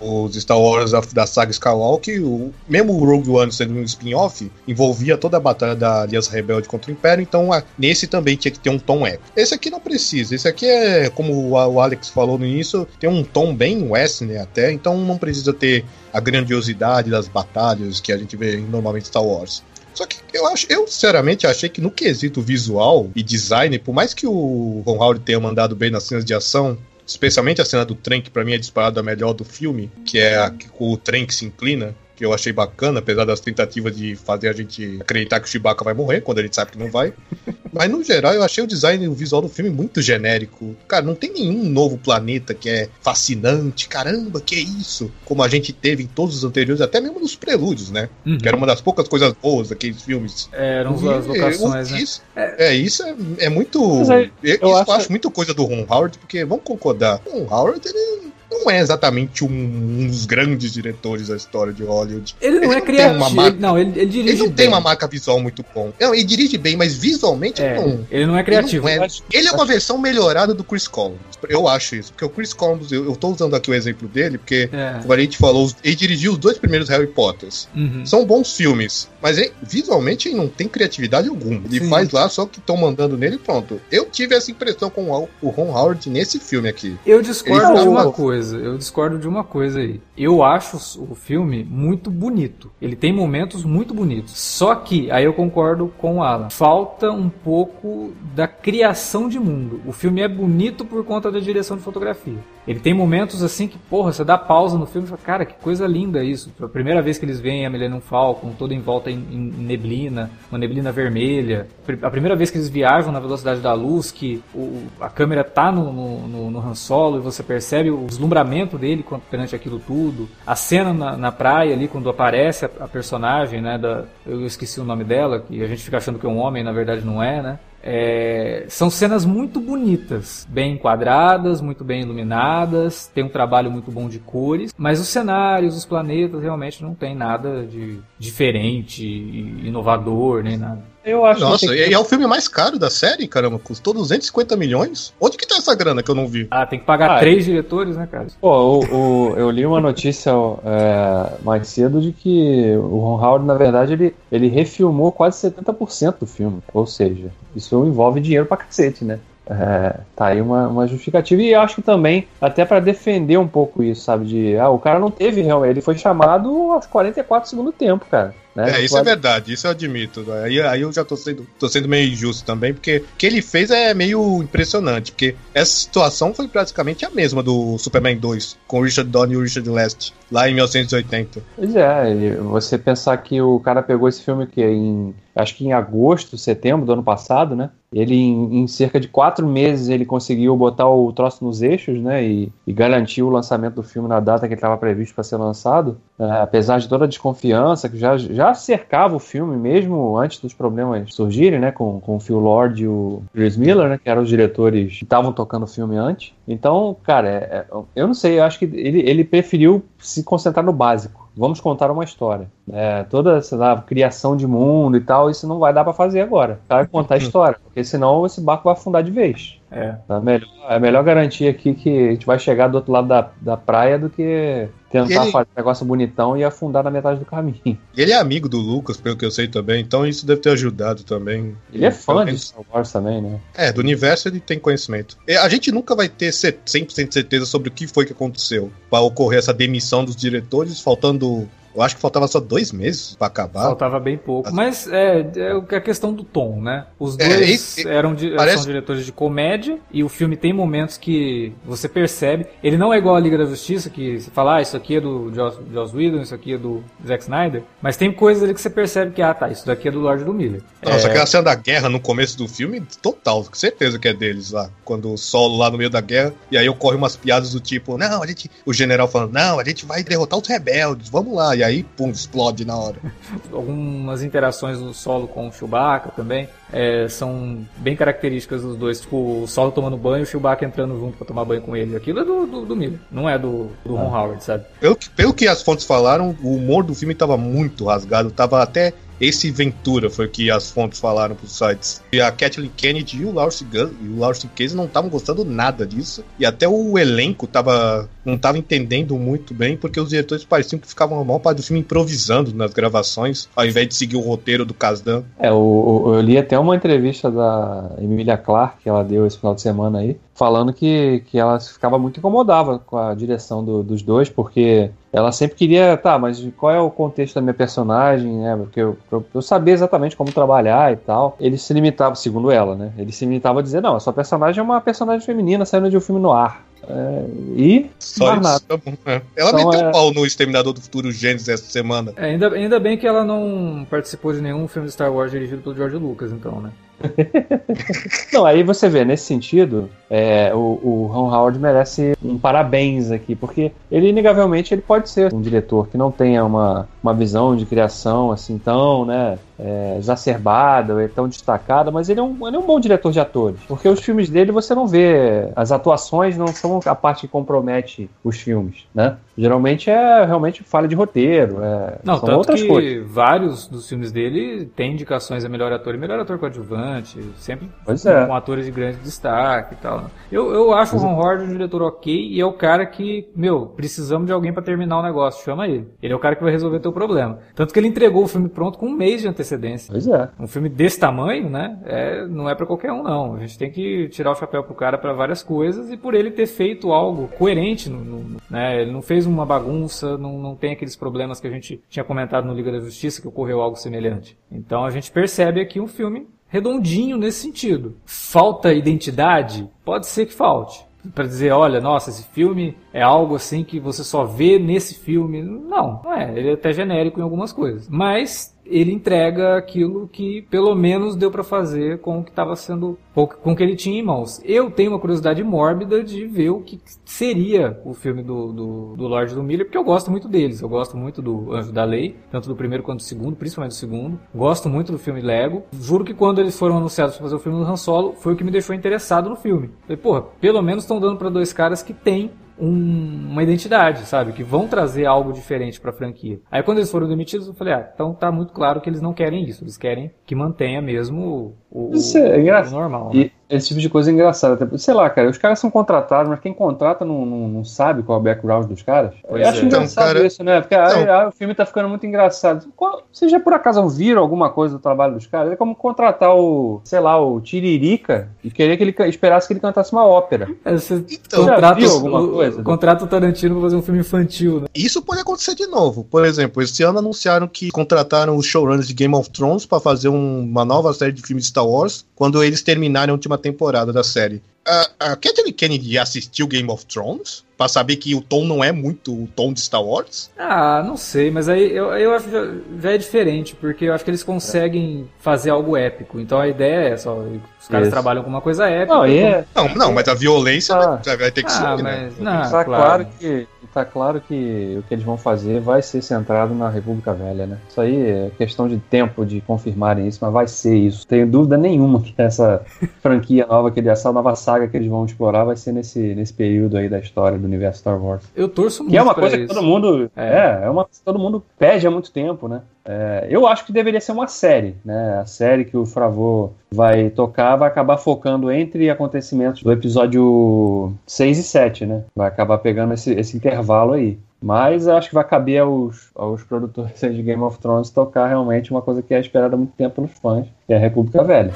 Os Star Wars da, da saga Skywalker, o, mesmo o Rogue One sendo um spin-off, envolvia toda a batalha da Aliança Rebelde contra o Império, então a- nesse também tinha que ter um tom épico. Esse aqui não precisa, esse aqui é, como o, o Alex falou no início, tem um tom bem western até, então não precisa ter a grandiosidade das batalhas que a gente vê normalmente em Star Wars. Só que eu acho, eu sinceramente achei que no quesito visual e design, por mais que o Ron Howard tenha mandado bem nas cenas de ação, especialmente a cena do trem, que pra mim é disparada a melhor do filme, que é a, que- o trem que se inclina. Que eu achei bacana, apesar das tentativas de fazer a gente acreditar que o Chewbacca vai morrer, quando a gente sabe que não vai. *laughs* Mas no geral, eu achei o design e o visual do filme muito genérico. Cara, não tem nenhum novo planeta que é fascinante. Caramba, que é isso? Como a gente teve em todos os anteriores, até mesmo nos prelúdios, né? Uhum. Que era uma das poucas coisas boas daqueles filmes. É, eram as E, locações, né? isso, é. isso é, é muito. Aí, eu, eu isso acho- eu acho muito coisa do Ron Howard, porque vamos concordar, o Ron Howard ele não é exatamente um, um dos grandes diretores da história de Hollywood. Ele não Ele é não criativo. uma ele- marca- não, ele, ele dirige Ele não bem. tem uma marca visual muito bom. Não, ele dirige bem, mas visualmente É, ele não. ele não é criativo. Ele, não é. Ele é uma versão melhorada do Chris Columbus. Eu acho isso. Porque o Chris Columbus, eu, eu tô usando aqui o exemplo dele, porque, É. como a gente falou, ele dirigiu os dois primeiros Harry Potters. Uhum. São bons filmes, mas ele- visualmente ele não tem criatividade alguma. Ele Sim. faz lá só que estão mandando nele e pronto. Eu tive essa impressão com o o Ron Howard nesse filme aqui. Eu discordo Ele de tá uma bom. Coisa. Eu discordo de uma coisa aí. Eu acho o filme muito bonito. Ele tem momentos muito bonitos. Só que, aí eu concordo com o Alan. Falta um pouco da criação de mundo. O filme é bonito por conta da direção de fotografia. Ele tem momentos assim que, porra, você dá pausa no filme e fala, cara, que coisa linda isso. A primeira vez que eles veem a Millennium Falcon toda em volta em, em neblina, uma neblina vermelha. A primeira vez que eles viajam na velocidade da luz, que o- a câmera tá no, no, no, no Han Solo e você percebe o deslumbramento dele perante aquilo tudo. A cena na, na praia ali, quando aparece a, a personagem, né, da, eu esqueci o nome dela, que a gente fica achando que é um homem, na verdade não é, né? É, são cenas muito bonitas, bem enquadradas, muito bem iluminadas, tem um trabalho muito bom de cores, mas os cenários, os planetas realmente não tem nada de diferente, inovador, nem nada. Eu acho Nossa, que e é o filme mais caro da série, caramba. Custou 250 milhões? Onde que tá essa grana que eu não vi? Ah, tem que pagar Ah, três diretores, né, cara? Pô, o, o- eu li uma notícia é, mais cedo de que o Ron Howard, na verdade, ele, ele refilmou quase 70% do filme. Ou seja, isso envolve dinheiro pra cacete, né? É, tá aí uma, uma justificativa. E eu acho que também, até pra defender um pouco isso, sabe? De, ah, o cara não teve realmente, ele foi chamado aos 44 do segundo tempo, cara. Né? É, isso é verdade, isso eu admito. Aí, aí eu já tô sendo, tô sendo meio injusto também, porque o que ele fez é meio impressionante, porque essa situação foi praticamente a mesma do Superman 2, com o Richard Donner e o Richard Lest, lá em 1980. Pois é, você pensar que o cara pegou esse filme que em acho que em agosto, setembro do ano passado, né? Ele em, em cerca de quatro meses ele conseguiu botar o troço nos eixos, né? E, e garantir o lançamento do filme na data que estava previsto para ser lançado, É, apesar de toda a desconfiança que já, já cercava o filme mesmo antes dos problemas surgirem, né? Com, com o Phil Lord e o Chris Miller, né? Que eram os diretores que estavam tocando o filme antes. Então, cara, é- é- eu não sei, eu acho que ele, ele preferiu se concentrar no básico. Vamos contar uma história. É, toda essa criação de mundo e tal, isso não vai dar pra fazer agora. Vai contar a história, porque senão esse barco vai afundar de vez. É. É melhor, é melhor garantir aqui que a gente vai chegar do outro lado da, da praia do que tentar Ele- fazer um negócio bonitão e afundar na metade do caminho. Ele é amigo do Lucas, pelo que eu sei também, então isso deve ter ajudado também. Ele é fã de Star Wars também, né? É, do universo ele tem conhecimento. E A gente nunca vai ter cer- 100% de certeza sobre o que foi que aconteceu para ocorrer essa demissão dos diretores, faltando. Eu acho que faltava só dois meses para acabar. Faltava bem pouco. Mas é, é que- a questão do tom, né? Os É, dois e- eram di- parece- são diretores de comédia e o filme tem momentos que você percebe. Ele não é igual a Liga da Justiça, que você fala, ah, isso aqui é do Joss, Joss Whedon, isso aqui é do Zack Snyder. Mas tem coisas ali que você percebe que, ah, tá, isso daqui é do Lord do Miller. Nossa, É, aquela cena da guerra no começo do filme, total, com certeza que é deles lá. Quando o solo lá no meio da guerra, e aí ocorrem umas piadas do tipo, não, a gente. O general falando, não, a gente vai derrotar os rebeldes, vamos lá. E aí, pum, explode na hora. *laughs* algumas interações do solo com o Chewbacca também é, são bem características dos dois. Tipo, o solo tomando banho e o Chewbacca entrando junto pra tomar banho com ele. Aquilo é do, do, do Miller, não é do, do Ron Howard, sabe? Pelo que, pelo que as fontes falaram, o humor do filme tava muito rasgado, tava até. Esse Ventura foi o que as fontes falaram pros sites. E a Kathleen Kennedy e o Lawrence, Gus, e o Lawrence Case não estavam gostando nada disso. E até o elenco tava, não tava entendendo muito bem, porque os diretores pareciam que ficavam a maior parte do filme improvisando nas gravações, ao invés de seguir o roteiro do Kasdan. É, o- eu li até uma entrevista da Emilia Clarke que ela deu esse final de semana aí, falando que, que ela ficava muito incomodada com a direção do- dos dois, porque ela sempre queria, tá, mas qual é o contexto da minha personagem, né? Porque eu, eu, eu sabia exatamente como trabalhar e tal. Ele se limitava, segundo ela, né? Ele se limitava a dizer, não, a sua personagem é uma personagem feminina saindo de um filme no ar. É, e Só isso. Tá bom. É. Ela Então, meteu é- um pau no Exterminador do Futuro Gênesis essa semana. É, ainda, ainda bem que ela não participou de nenhum filme de Star Wars dirigido pelo George Lucas, então, né? *laughs* Não, aí você vê, nesse sentido, é, o, o Ron Howard merece um parabéns aqui, porque ele, inegavelmente, ele pode ser um diretor que não tenha uma, uma visão de criação assim tão, né, é, exacerbada, ou é tão destacada, mas ele é, um, ele é um bom diretor de atores, porque os filmes dele você não vê, as atuações não são a parte que compromete os filmes, né? Geralmente é realmente falha de roteiro, é, Não, são tanto outras que coisas. vários dos filmes dele têm indicações a melhor ator e melhor ator coadjuvante, sempre Pois com, é. atores de grande destaque e tal. né? Eu, eu acho o Ron Howard um diretor ok e é o cara que, meu, precisamos de alguém pra terminar o negócio, chama ele. Ele é o cara que vai resolver teu problema. Tanto que ele entregou o filme pronto com um mês de antecedência. Pois é. Um filme desse tamanho, né? É, não é pra qualquer um, não. A gente tem que tirar o chapéu pro cara pra várias coisas e por ele ter feito algo coerente, no, no- né? Ele não fez uma bagunça, não, não tem aqueles problemas que a gente tinha comentado no Liga da Justiça que ocorreu algo semelhante. Então a gente percebe aqui um filme redondinho nesse sentido. Falta identidade? Pode ser que falte. Pra dizer, olha, nossa, esse filme é algo assim que você só vê nesse filme. Não, não é. Ele é até genérico em algumas coisas. Mas ele entrega aquilo que pelo menos deu pra fazer com o que estava sendo com o que ele tinha em mãos. Eu tenho uma curiosidade mórbida de ver o que seria o filme do, do, do Lord do Miller, porque eu gosto muito deles. Eu gosto muito do Anjo da Lei, tanto do primeiro quanto do segundo, principalmente do segundo. Gosto muito do filme Lego. Juro que quando eles foram anunciados para fazer o filme do Han Solo, foi o que me deixou interessado no filme. Falei, porra, pelo menos estão dando pra dois caras que têm um- uma identidade, sabe? Que vão trazer algo diferente pra franquia. Aí quando eles foram demitidos, eu falei, ah, então tá muito claro que eles não querem isso. Eles querem que mantenha mesmo o, o, Isso é engraçado. o normal. né? E esse tipo de coisa é engraçado. Até, sei lá, cara, os caras são contratados, mas quem contrata não, não, não sabe qual é o background dos caras. Pois Eu acho é. engraçado Então, cara, isso, né? Porque ah, então- ah, o filme tá ficando muito engraçado. Qual- Vocês já por acaso viram alguma coisa do trabalho dos caras? É como contratar o, sei lá, o Tiririca e querer que ele esperasse que ele cantasse uma ópera. É, Você Então, contrata, o- alguma o- coisa? contrata o Tarantino pra fazer um filme infantil, né? Isso pode acontecer de novo. Por exemplo, esse ano anunciaram que contrataram os showrunners de Game of Thrones pra fazer um- uma nova série de filmes de Star Wars quando eles terminarem a última temporada da série. A, a Kathleen Kennedy já assistiu Game of Thrones? Pra saber que o tom não é muito o tom de Star Wars? Ah, não sei, mas aí eu, eu acho que já, já é diferente, porque eu acho que eles conseguem fazer algo épico. Então a ideia é essa, ó, os caras Isso. trabalham com uma coisa épica. Não, é, Não, não, mas a violência Ah. vai, vai ter que Ah, ser, né? mas. Não, tá claro. claro que tá claro que o que eles vão fazer vai ser centrado na República Velha, né? Isso aí é questão de tempo de confirmarem isso, mas vai ser isso. Tenho dúvida nenhuma que essa *laughs* franquia nova, que essa nova saga que eles vão explorar vai ser nesse, nesse período aí da história do universo Star Wars. Eu torço muito Que é uma pra coisa que isso. todo mundo. É. É, é uma coisa que todo mundo pede há muito tempo, né? É, eu acho que deveria ser uma série, né? A série que o Fravô vai tocar vai acabar focando entre acontecimentos do episódio 6 e 7, né? Vai acabar pegando esse, esse intervalo aí. Mas acho que vai caber aos, aos produtores *laughs* de Game of Thrones tocar realmente uma coisa que é esperada há muito tempo pelos fãs, que é a República Velha.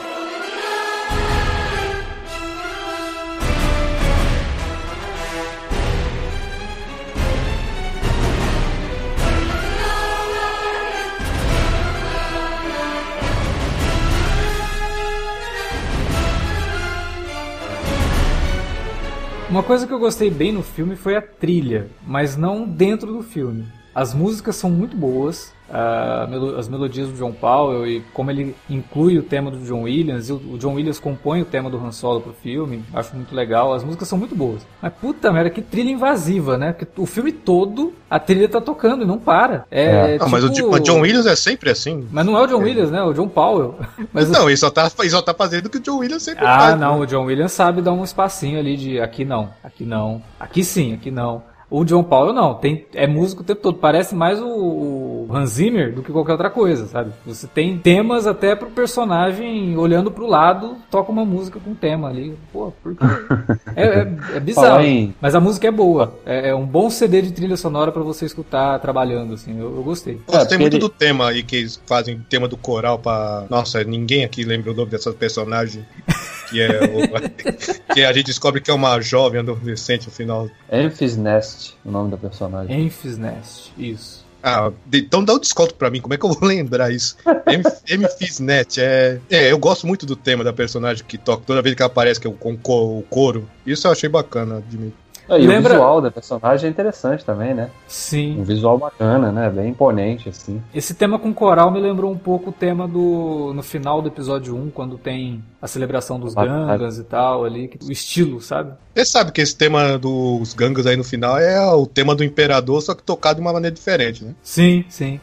Uma coisa que eu gostei bem no filme foi a trilha, mas não dentro do filme. As músicas são muito boas, as melodias do John Powell e como ele inclui o tema do John Williams, e o John Williams compõe o tema do Han Solo pro filme, acho muito legal, as músicas são muito boas. Mas puta merda, que trilha invasiva, né? Porque o filme todo a trilha tá tocando e não para. É, É. Ah, mas o, tipo- o John Williams é sempre assim. Mas não é o John Williams, né? É o John Powell. *laughs* Mas Não, ele só, tá, ele só tá fazendo o que o John Williams sempre Ah, faz. não, né? o John Williams sabe dar um espacinho ali de aqui não, aqui não, aqui sim, aqui não. O John Paul não, tem, é músico o tempo todo, parece mais o, o Hans Zimmer do que qualquer outra coisa, sabe? Você tem temas até pro personagem olhando pro lado, toca uma música com tema ali. Pô, por quê? *laughs* É, é, é bizarro. Mas a música é boa. É, é um bom CD de trilha sonora pra você escutar trabalhando, assim. Eu, eu gostei. Gostei porque muito ele- do tema aí que eles fazem, tema do coral pra. Nossa, ninguém aqui lembra o nome dessa personagem. Que é o... *laughs* que a gente descobre que é uma jovem adolescente no final. Memphis Nest, o nome da personagem. Enfys Nest, isso. Ah, então dá um desconto pra mim, como é que eu vou *laughs* lembrar isso? M Fiznet, *laughs* é. É, eu gosto muito do tema da personagem que toca toda vez que ela aparece, que é o, com co- o coro. Isso eu achei bacana de mim. Ah, e Lembra- o visual da personagem é interessante também, né? Sim. Um visual bacana, né? Bem imponente, assim. Esse tema com coral me lembrou um pouco o tema do. no final do episódio 1, quando tem a celebração dos. Gangas e tal ali, que- o estilo, sabe? Você sabe que esse tema dos gangas aí no final é o tema do imperador, só que tocado de uma maneira diferente, né? Sim, sim.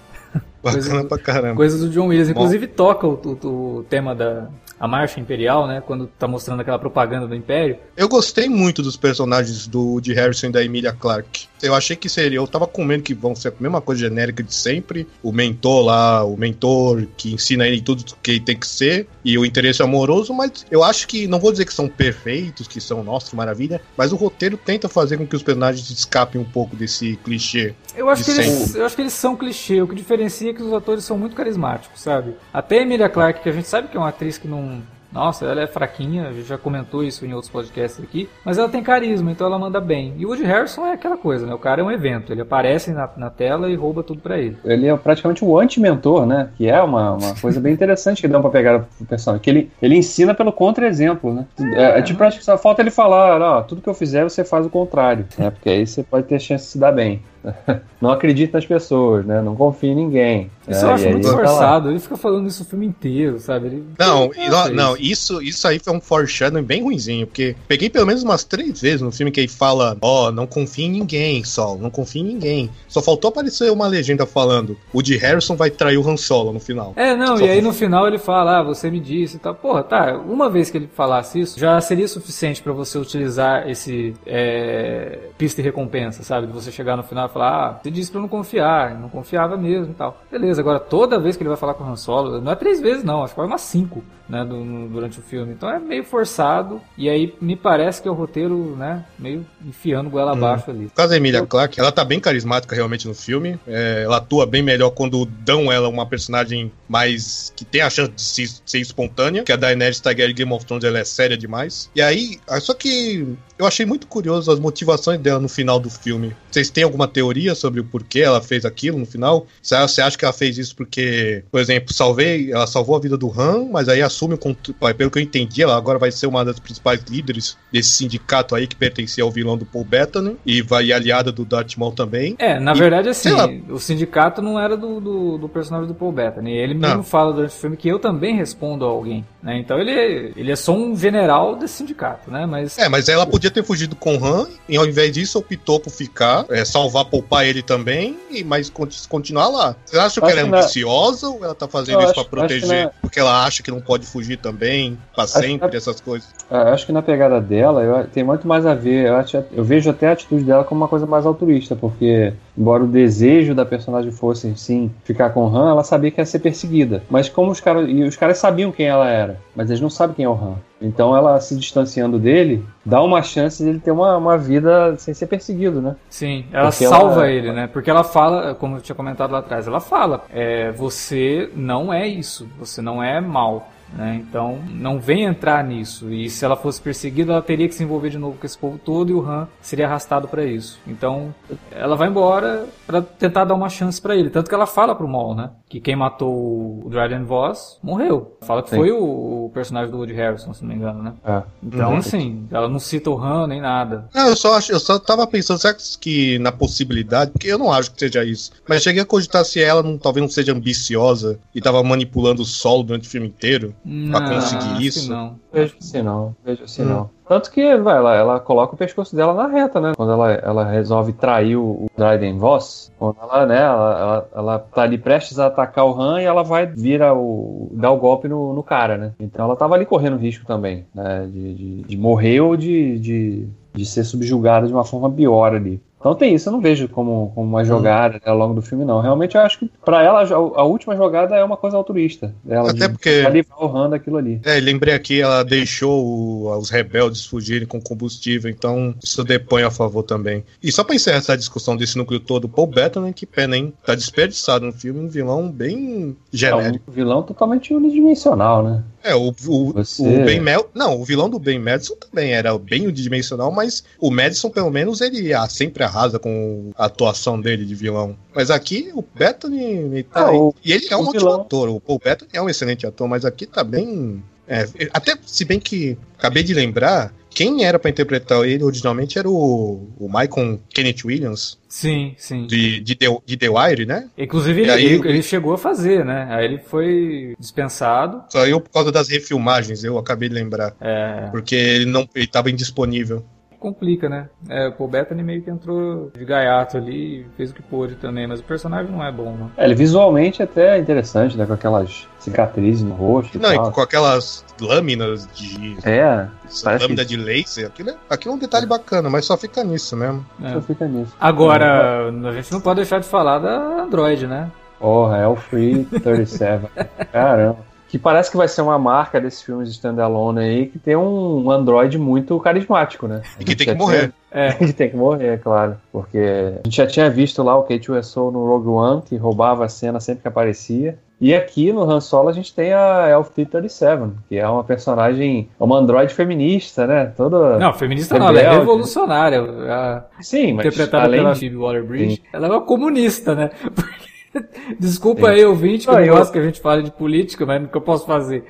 Coisa Bacana do- pra caramba. Coisas do John Williams. Bom. Inclusive toca o, o- o tema da. A marcha imperial, né? Quando tá mostrando aquela propaganda do Império. Eu gostei muito dos personagens do de Harrison e da Emilia Clarke. Eu achei que seria, eu tava com medo que vão ser a mesma coisa genérica de sempre. O mentor lá, o mentor que ensina ele tudo o que ele tem que ser e o interesse amoroso, mas eu acho que não vou dizer que são perfeitos, que são nossa que maravilha, mas o roteiro tenta fazer com que os personagens escapem um pouco desse clichê. Eu acho, que eles, eu acho que eles são clichê. O que diferencia é que os atores são muito carismáticos, sabe? Até a Emilia Clarke, que a gente sabe que é uma atriz que não. Nossa, ela é fraquinha, já comentou isso em outros podcasts aqui, mas ela tem carisma, então ela manda bem. E o Woody Harrison é aquela coisa, né? O cara é um evento, ele aparece na, na tela e rouba tudo pra ele. Ele é praticamente o anti-mentor, né? Que é uma, uma coisa bem interessante que dá pra pegar pro personagem. Que ele, ele ensina pelo contra-exemplo, né? É, é tipo, acho que só falta ele falar, ó, tudo que eu fizer você faz o contrário, né? Porque aí você pode ter chance de se dar bem. *laughs* Não acredite nas pessoas, né? Não confie em ninguém. Isso né? eu acho E muito ele tá forçado, ele fica falando isso o filme inteiro, sabe? Ele, Não, faz não, isso. isso, isso aí foi um foreshadowing bem ruinzinho, porque peguei pelo menos umas três vezes no filme que ele fala, ó, não confia em ninguém, Sol, não confia em ninguém. Só faltou aparecer uma legenda falando, o de Harrison vai trair o Han Solo no final. É, não, Só e aí no final ele fala, ah, você me disse e tal. Porra, tá, uma vez que ele falasse isso, já seria suficiente pra você utilizar esse é, pista e recompensa, sabe? De você chegar no final e falar, ah, você disse pra eu não confiar, não confiava mesmo e tal. Beleza, agora toda vez que ele vai falar com o Han Solo, não é três vezes não, acho que vai umas cinco, né, do- no- durante o filme. Então é meio forçado, e aí me parece que é o roteiro, né, meio enfiando goela abaixo ali. No caso da Emilia Clarke, ela tá bem carismática realmente no filme. É, ela atua bem melhor quando dão ela uma personagem mais. que tem a chance de se- ser espontânea. Que a Daenerys Targaryen Game of Thrones ela é séria demais. E aí, ah, só que eu achei muito curioso as motivações dela no final do filme. Vocês têm alguma teoria sobre o porquê ela fez aquilo no final? Você acha que ela fez isso porque, por exemplo, salvei, ela salvou a vida do Han, mas aí assume o controle. Pelo que eu entendi, ela agora vai ser uma das principais líderes desse sindicato aí que pertencia ao vilão do Paul Bettany e vai aliada do Darth Maul também. É, na E, verdade, assim, lá. o sindicato não era do, do, do personagem do Paul Bettany. Ele mesmo Não. fala durante o filme que eu também respondo a alguém, né? Então ele, ele é só um general desse sindicato, né? Mas É, mas ela podia ter fugido com o Han e ao invés disso optou por ficar, é, salvar, poupar ele também, e mas con- continuar lá. Você acha que ela é na- ambiciosa ou ela tá fazendo Eu isso que proteger? na- Porque ela acha que não pode fugir também, pra sempre, essas coisas. Eu acho que na pegada dela eu, tem muito mais a ver. Eu, acho- eu vejo até a atitude dela como uma coisa mais altruísta, porque, embora o desejo da personagem fosse, sim, ficar com o Han, ela sabia que ia ser perseguida. Mas como os caras. E os caras sabiam quem ela era, mas eles não sabem quem é o Han. Então ela se distanciando dele dá uma chance dele ter uma, uma vida sem ser perseguido, né? sim, ela Porque ela- salva ele, né? Porque ela fala, como eu tinha comentado lá atrás, ela fala: é, você não é isso, você não é mal. Né? Então, não vem entrar nisso. E se ela fosse perseguida, ela teria que se envolver de novo com esse povo todo e o Han seria arrastado pra isso. Então, ela vai embora pra tentar dar uma chance pra ele. Tanto que ela fala pro Maul, né? Que quem matou o Dryden Voss morreu. Fala que Sim. foi o, o personagem do Woody Harrison, se não me engano, né? É. Então, Uhum. assim, ela não cita o Han nem nada. Não, eu só acho, eu só tava pensando, será que na possibilidade, porque eu não acho que seja isso, mas cheguei a cogitar se ela não, talvez não seja ambiciosa e tava manipulando o solo durante o filme inteiro. Não, conseguir acho que isso? Não. Vejo assim não, vejo assim Hum. não. Tanto que vai, ela, ela coloca o pescoço dela na reta, né? Quando ela, ela resolve trair o, o Dryden Voss, quando ela, né, ela, ela, ela tá ali prestes a atacar o Han e ela vai vira o. dar o golpe no, no cara, né? Então ela tava ali correndo risco também, né? De, de, de morrer ou de, de, de ser subjugada de uma forma pior ali. Então tem isso, eu não vejo como, como uma jogada né, ao longo do filme, não. Realmente eu acho que pra ela a, última jogada é uma coisa altruísta. Ela Até de, porque- de livrar o Han daquilo ali. É, lembrei aqui, ela deixou os rebeldes fugirem com combustível, então isso depõe a favor também. E só pra encerrar essa discussão desse núcleo todo, Paul Bettany, que pena, hein? Tá desperdiçado no filme, um vilão bem É genérico. um vilão totalmente unidimensional, né? É, o, o, Você- o Ben Mel... Não, o vilão do Ben Madison também era bem unidimensional, mas o Madison, pelo menos, ele ah, sempre arrasa com a atuação dele de vilão. Mas aqui, o Bettany... Ele tá, Ah, o- e ele é um ótimo vilão- ator. O Paul Bettany é um excelente ator, mas aqui tá bem... é, até se bem que acabei de lembrar quem era pra interpretar ele originalmente era o, o Michael Kenneth Williams, Sim, sim. de, de, The, de The Wire, né? Inclusive, ele, aí- ele, ele chegou a fazer, né? Aí ele foi dispensado. Só eu por causa das refilmagens, eu acabei de lembrar. É, Porque ele não ele tava indisponível. Complica, né? É, o Paul Bettany meio que entrou de gaiato ali e fez o que pôde também, mas o personagem não é bom, não. É, ele visualmente até é interessante, né? Com aquelas cicatrizes no rosto. Não, e e tal. com aquelas lâminas de. É, lâmina que- de laser, aquilo é, aquilo é um detalhe bacana, mas só fica nisso mesmo. É. só fica nisso. Agora, a gente não pode deixar de falar da Android, né? Porra, é o Free 37. Caramba. Que parece que vai ser uma marca desses filmes de standalone aí, que tem um Android muito carismático, né? E que tem que morrer. tinha- É. *laughs* que tem que morrer, é claro. Porque a gente já tinha visto lá o Kate Winslet no Rogue One, que roubava a cena sempre que aparecia. E aqui no Han Solo a gente tem a Elf 37, que é uma personagem, é uma androide feminista, né? Toda... Não, feminista não, ela é Rebelde. revolucionária. A- Sim, mas interpretada além pela de- Phoebe Waller-Bridge, ela é uma comunista, né? Porque- *laughs* Desculpa aí, ouvinte, que não eu- gosto que a gente fale de política, mas o que eu posso fazer?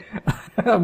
A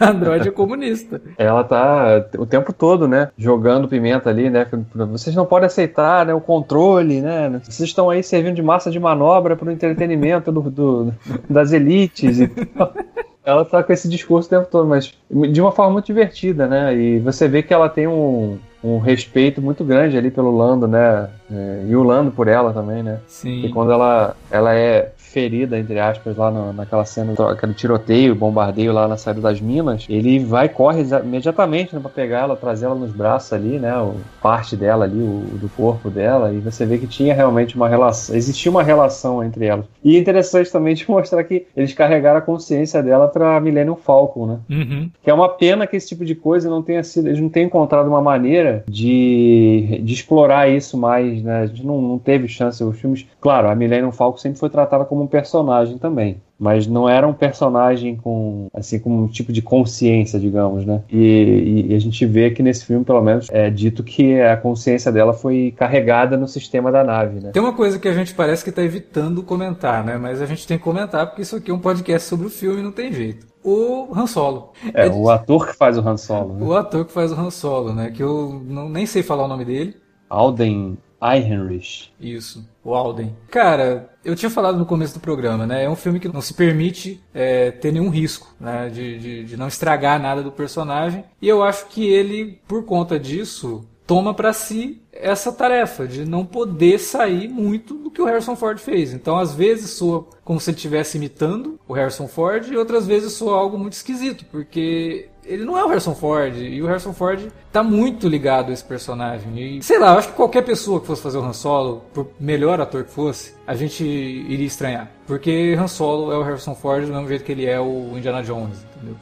*laughs* Android é comunista. Ela tá o tempo todo, né, jogando pimenta ali, né? Vocês não podem aceitar, né, o controle, né? Vocês estão aí servindo de massa de manobra para o entretenimento do, do- das elites e tal. *laughs* Ela tá com esse discurso o tempo todo, mas de uma forma muito divertida, né? E você vê que ela tem um, um respeito muito grande ali pelo Lando, né? É, E o Lando por ela também, né? E Sim. quando ela, ela é ferida, entre aspas, lá no- naquela cena, aquele tiroteio, bombardeio lá na saída das minas, ele vai, corre imediatamente né, pra pegar ela, trazer ela nos braços ali, né? O, parte dela ali, o, do corpo dela, e você vê que tinha realmente uma relação, existia uma relação entre elas. E é interessante também de *laughs* mostrar que eles carregaram a consciência dela pra Millennium Falcon, né? Uhum. Que é uma pena que esse tipo de coisa não tenha sido. Eles não tenham encontrado uma maneira de, de explorar isso mais, né? A gente não, não teve chance. Os filmes. Claro, a Millennium Falcon sempre foi tratada como um personagem também. Mas não era um personagem com assim com um tipo de consciência, digamos, né? E, e- a gente vê que nesse filme, pelo menos, é dito que a consciência dela foi carregada no sistema da nave, né? Tem uma coisa que a gente parece que está evitando comentar, né? Mas a gente tem que comentar porque isso aqui é um podcast sobre o filme e não tem jeito. O Han Solo. É, o ator que faz o Han Solo, né? O ator que faz o Han Solo, né? Que eu não, nem sei falar o nome dele. Alden Ehrenreich. Isso, o Alden. Cara, eu tinha falado no começo do programa, né? É um filme que não se permite é, ter nenhum risco, né? De, de, de não estragar nada do personagem. E eu acho que ele, por conta disso, toma pra si essa tarefa de não poder sair muito do que o Harrison Ford fez. Então, às vezes soa como se ele estivesse imitando o Harrison Ford e outras vezes soa algo muito esquisito, porque ele não é o Harrison Ford e o Harrison Ford tá muito ligado a esse personagem. E sei lá, eu acho que qualquer pessoa que fosse fazer o Han Solo, por melhor ator que fosse, a gente iria estranhar, porque Han Solo é o Harrison Ford do mesmo jeito que ele é o Indiana Jones, entendeu?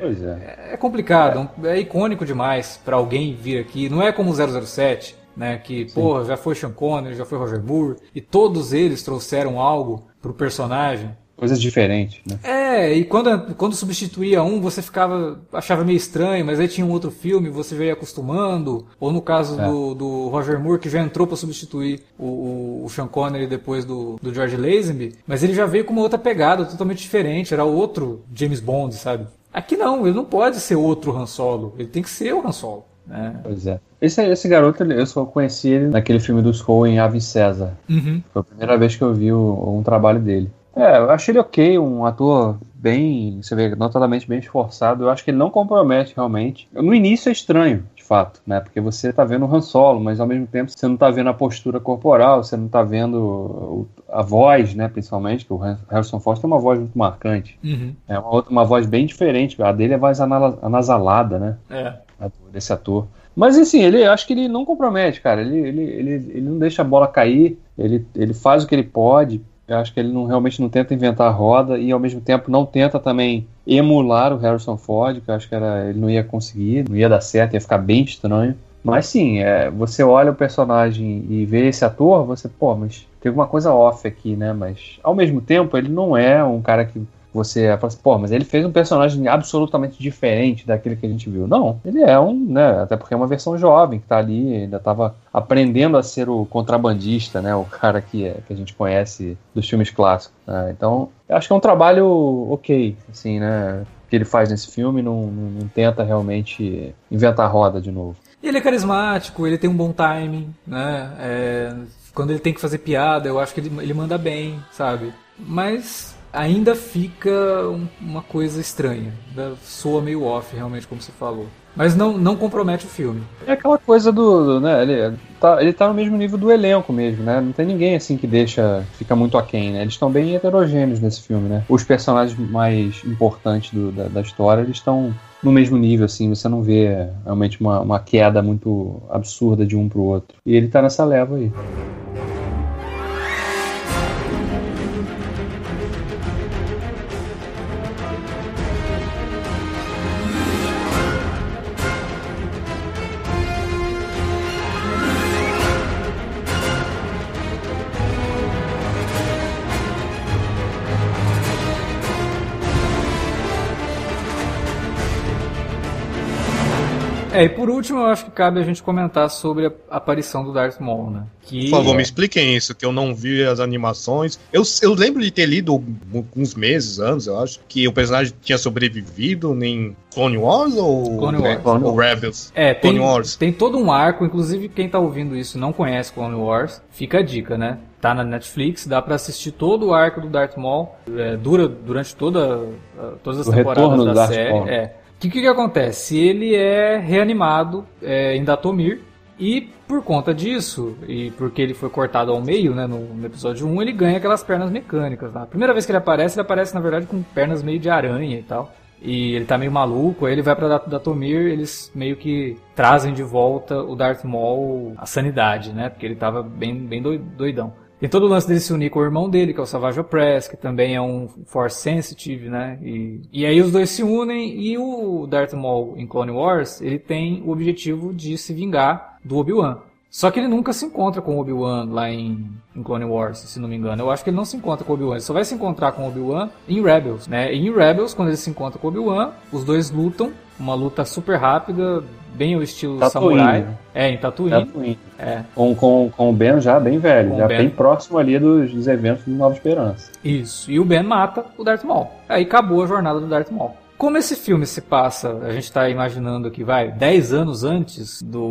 Pois é. É complicado, é icônico demais pra alguém vir aqui. Não é como o 007, né? Que, porra, já foi Sean Connery, já foi Roger Moore, e todos eles trouxeram algo pro personagem. Coisas diferentes, né? É, e quando, quando substituía um, você ficava. achava meio estranho, mas aí tinha um outro filme, você veio acostumando. Ou no caso É. do, do Roger Moore, que já entrou pra substituir o, o, o Sean Connery depois do, do George Lazenby, mas ele já veio com uma outra pegada totalmente diferente, era outro James Bond, sabe? Aqui não, ele não pode ser outro Han Solo, ele tem que ser o Han Solo. Né? Pois é. Esse, esse garoto, eu só conheci ele naquele filme dos Coen, Ave César. Uhum. Foi a primeira vez que eu vi o- um trabalho dele. É, eu achei ele ok, um ator bem, você vê, notadamente bem esforçado. Eu acho que ele não compromete realmente. No início é estranho, de fato, né? Porque você tá vendo o Han Solo, mas ao mesmo tempo você não tá vendo a postura corporal, você não tá vendo a voz, né? Principalmente, que o Harrison Ford tem uma voz muito marcante. Uhum. É uma, outra, uma voz bem diferente. A dele é mais anasalada, né? É. desse ator. Mas assim, ele acho que ele não compromete, cara. Ele, ele, ele, ele não deixa a bola cair, ele, ele faz o que ele pode. Eu acho que ele não, realmente não tenta inventar a roda e ao mesmo tempo não tenta também emular o Harrison Ford, que eu acho que era, ele não ia conseguir, não ia dar certo, ia ficar bem estranho. Mas sim, é, você olha o personagem e vê esse ator, você, pô, mas tem alguma coisa off aqui, né? Mas ao mesmo tempo, ele não é um cara que você fala assim, pô, mas ele fez um personagem absolutamente diferente daquele que a gente viu. Não, ele é um, né? Até porque é uma versão jovem que tá ali, ainda tava aprendendo a ser o contrabandista, né? O cara que, é, que a gente conhece dos filmes clássicos. né? Então, acho que é um trabalho ok, assim, né? que ele faz nesse filme, não, não, tenta realmente inventar roda de novo. Ele é carismático, ele tem um bom timing, né? É, quando ele tem que fazer piada, eu acho que ele, ele manda bem, sabe? Mas ainda fica um, uma coisa estranha. Soa meio off, realmente, como você falou. Mas não, não compromete o filme. É aquela coisa do. do né, ele, tá, ele tá no mesmo nível do elenco mesmo, né? Não tem ninguém assim que deixa. fica muito aquém, né? Eles estão bem heterogêneos nesse filme, né? Os personagens mais importantes do, da, da história, eles estão no mesmo nível, assim, você não vê realmente uma, uma queda muito absurda de um pro outro. E ele tá nessa leva aí. É, e por último, eu acho que cabe a gente comentar sobre a aparição do Darth Maul, né? Que... Por favor, me expliquem isso, que eu não vi as animações. Eu, eu lembro de ter lido uns meses, anos, eu acho, que o personagem tinha sobrevivido em Clone Wars ou, Clone Wars. ou Rebels? É, tem, Clone Wars. tem todo um arco, inclusive quem tá ouvindo isso não conhece Clone Wars, fica a dica, né? Tá na Netflix, dá para assistir todo o arco do Darth Maul, é, dura durante toda, todas as O temporadas da Darth série. Maul. É. Que, que, que acontece? Ele é reanimado é, em Datomir e por conta disso, e porque ele foi cortado ao meio, né, no, no episódio 1, ele ganha aquelas pernas mecânicas. Né? A primeira vez que ele aparece, ele aparece na verdade com pernas meio de aranha e tal. E ele tá meio maluco, aí ele vai pra Dat- Datomir, eles meio que trazem de volta o Darth Maul à sanidade, né? Porque ele tava bem, bem doi- doidão. Tem todo o lance dele se unir com o irmão dele, que é o Savage Opress, que também é um Force Sensitive, né? E, e aí os dois se unem e o Darth Maul em Clone Wars, ele tem o objetivo de se vingar do Obi-Wan. Só que ele nunca se encontra com o Obi-Wan lá em, em Clone Wars, se não me engano. Eu acho que ele não se encontra com o Obi-Wan. Ele só vai se encontrar com o Obi-Wan em Rebels, né? E em Rebels, quando ele se encontra com o Obi-Wan, os dois lutam. Uma luta super rápida, bem ao estilo Tatooine, samurai. né? É, em Tatooine. Tatooine. É, Com, com, com o Ben já bem velho, Com o já bem próximo ali dos, dos eventos de Nova Esperança. Isso. E o Ben mata o Darth Maul. Aí acabou a jornada do Darth Maul. Como esse filme se passa, a gente está imaginando que vai 10 anos antes do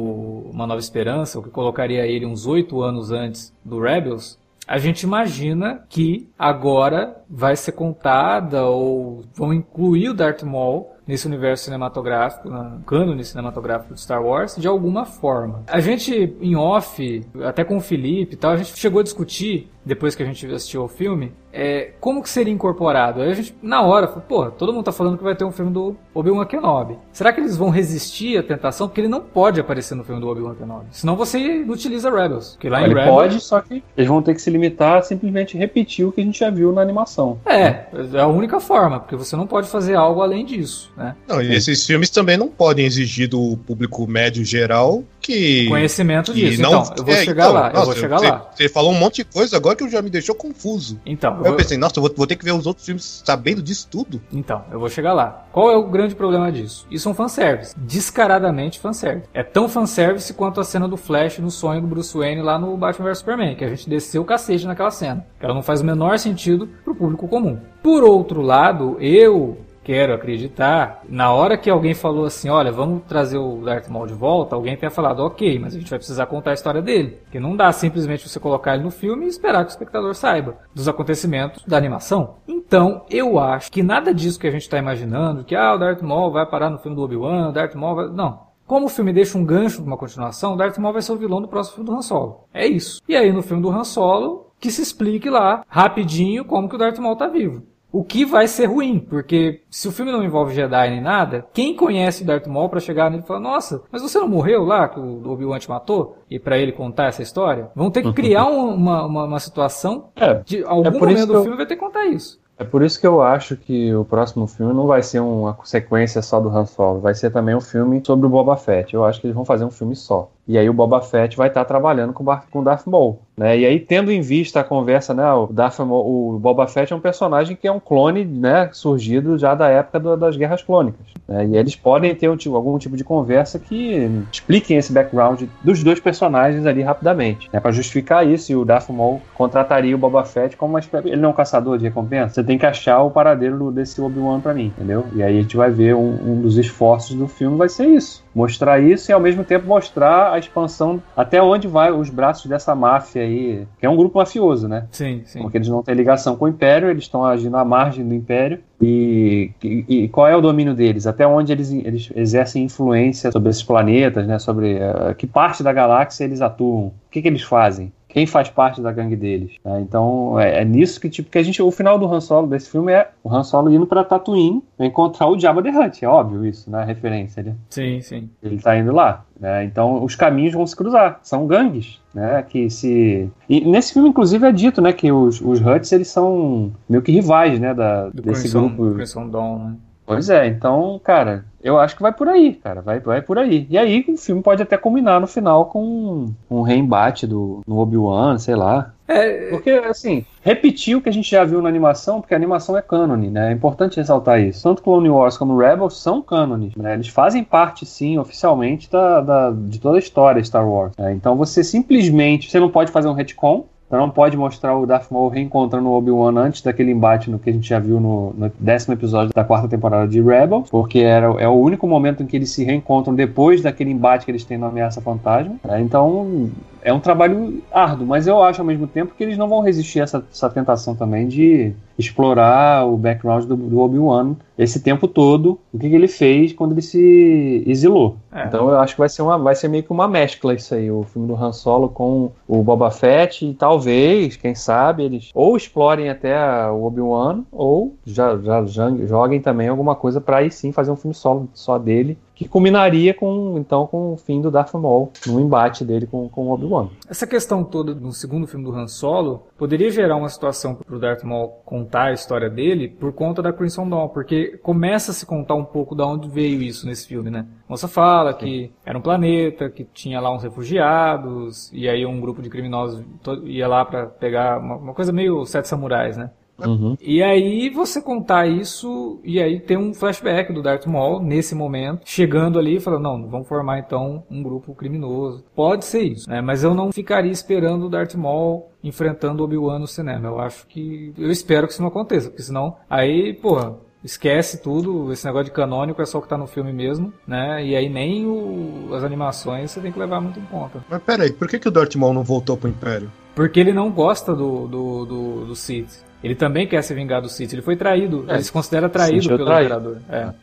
Uma Nova Esperança, o que colocaria ele uns 8 anos antes do Rebels, a gente imagina que agora vai ser contada ou vão incluir o Darth Maul nesse universo cinematográfico, no cânone cinematográfico de Star Wars, de alguma forma. A gente, em off, até com o Felipe e tal, a gente chegou a discutir, depois que a gente assistiu ao filme, é, como que seria incorporado. Aí a gente, na hora, falou, pô, todo mundo tá falando que vai ter um filme do Obi-Wan Kenobi. Será que eles vão resistir à tentação? Porque ele não pode aparecer no filme do Obi-Wan Kenobi. Senão você utiliza Rebels. Porque lá em Ele Rebels... pode, só que eles vão ter que se limitar a simplesmente repetir o que a gente já viu na animação. É, é a única forma, porque você não pode fazer algo além disso, né? Não, e esses filmes também não podem exigir do público médio geral que. Conhecimento disso. Então, eu vou é, chegar então, lá, eu nossa, vou chegar você, lá. Você falou um monte de coisa agora que já me deixou confuso. Então, eu eu pensei, nossa, eu vou, vou ter que ver os outros filmes sabendo disso tudo. Então, eu vou chegar lá. Qual é o grande problema disso? Isso é um fanservice. Descaradamente fanservice. É tão fanservice quanto a cena do Flash no sonho do Bruce Wayne lá no Batman vs Superman, que a gente desceu o cacete naquela cena. Ela não faz o menor sentido pro público comum. Por outro lado, eu quero acreditar, na hora que alguém falou assim, olha, vamos trazer o Darth Maul de volta, alguém tenha falado, ok, mas a gente vai precisar contar a história dele. Porque não dá simplesmente você colocar ele no filme e esperar que o espectador saiba dos acontecimentos da animação. Então, eu acho que nada disso que a gente está imaginando, que ah, o Darth Maul vai parar no filme do Obi-Wan, o Darth Maul vai... Não. Como o filme deixa um gancho para uma continuação, o Darth Maul vai ser o vilão do próximo filme do Han Solo. É isso. E aí, no filme do Han Solo, que se explique lá, rapidinho, como que o Darth Maul tá vivo. O que vai ser ruim, porque se o filme não envolve Jedi nem nada, quem conhece o Darth Maul pra chegar nele e falar, nossa, mas você não morreu lá, que o Obi-Wan te matou? E pra ele contar essa história? Vão ter que criar um- uma, uma, uma situação, É, de algum por isso momento do eu- filme vai ter que contar isso. É por isso que eu acho que o próximo filme não vai ser uma sequência só do Han Solo, vai ser também um filme sobre o Boba Fett. Eu acho que eles vão fazer um filme só. E aí o Boba Fett vai estar trabalhando com com o Darth Maul. Né? E aí, tendo em vista a conversa, né, o, Darth, o Boba Fett é um personagem que é um clone né, surgido já da época do, das Guerras Clônicas. Né? E eles podem ter um, algum tipo de conversa que expliquem esse background dos dois personagens ali rapidamente. Né? Para justificar isso, e o Darth Maul contrataria o Boba Fett como uma. Ele não é um caçador de recompensa? Você tem que achar o paradeiro desse Obi-Wan para mim, entendeu? E aí a gente vai ver um, um dos esforços do filme vai ser isso mostrar isso e ao mesmo tempo mostrar a expansão até onde vai os braços dessa máfia aí, que é um grupo mafioso, né? Sim, sim. Porque eles não têm ligação com o Império, eles estão agindo à margem do Império. E, e, e, qual é o domínio deles? Até onde eles, eles exercem influência sobre esses planetas, né? Sobre uh, que parte da galáxia eles atuam? O que, que eles fazem? Quem faz parte da gangue deles. Né? Então é, é, nisso que tipo que a gente o final do Han Solo desse filme é o Han Solo indo para Tatooine encontrar o Jabba the Hutt, é óbvio isso, né? A referência, né? Sim, sim. Ele tá indo lá. Né? Então os caminhos vão se cruzar, são gangues, né? Que se e nesse filme inclusive é dito, né, que os, os Hutts eles são meio que rivais, né, da, do desse Crimson, grupo. Crimson Dawn, né? Pois é, então, cara, eu acho que vai por aí, cara, vai, vai por aí. E aí o filme pode até combinar no final com um reembate do no Obi-Wan, sei lá. É, Porque, assim, repetir o que a gente já viu na animação, porque a animação é cânone, né? É importante ressaltar isso. Tanto Clone Wars como Rebels são cânones, né? Eles fazem parte, sim, oficialmente, da, da de toda a história Star Wars. Né? Então você simplesmente, você não pode fazer um retcon, então não pode mostrar o Darth Maul reencontrando o Obi-Wan antes daquele embate no que a gente já viu no, no, décimo episódio da quarta temporada de Rebels, porque era, é o único momento em que eles se reencontram depois daquele embate que eles têm no Ameaça Fantasma. Né? Então é um trabalho árduo, mas eu acho ao mesmo tempo que eles não vão resistir a essa, essa tentação também de explorar o background do, do Obi-Wan esse tempo todo, o que, que, ele fez quando ele se exilou. É. Então eu acho que vai ser, uma, vai ser meio que uma mescla isso aí, o filme do Han Solo com o Boba Fett e talvez, quem sabe, eles ou explorem até o Obi-Wan ou já, já, já, joguem também alguma coisa para aí sim fazer um filme solo só dele que culminaria com então com o fim do Darth Maul no embate dele com, com Obi-Wan. Essa questão toda no segundo filme do Han Solo poderia gerar uma situação para o Darth Maul contar a história dele por conta da Crimson Dawn, porque começa a se contar um pouco da onde veio isso nesse filme, né? A moça fala que era um planeta, que tinha lá uns refugiados e aí um grupo de criminosos ia lá para pegar uma, uma coisa meio sete samurais, né? Uhum. E aí você contar isso, e aí tem um flashback do Darth Maul nesse momento, chegando ali e falando, não, vamos formar então um grupo criminoso. Pode ser isso, né? Mas eu não ficaria esperando o Darth Maul enfrentando o Obi-Wan no cinema. Eu acho que. Eu espero que isso não aconteça, porque senão. Aí, porra, esquece tudo, esse negócio de canônico é só o que tá no filme mesmo, né? E aí nem o, as animações você tem que levar muito em conta. Mas peraí, por que, que o Darth Maul não voltou pro Império? Porque ele não gosta do, do, do, do Sith. Ele também quer se vingar do Sith. Ele foi traído. É. Ele se considera traído pelo traído. Imperador. É.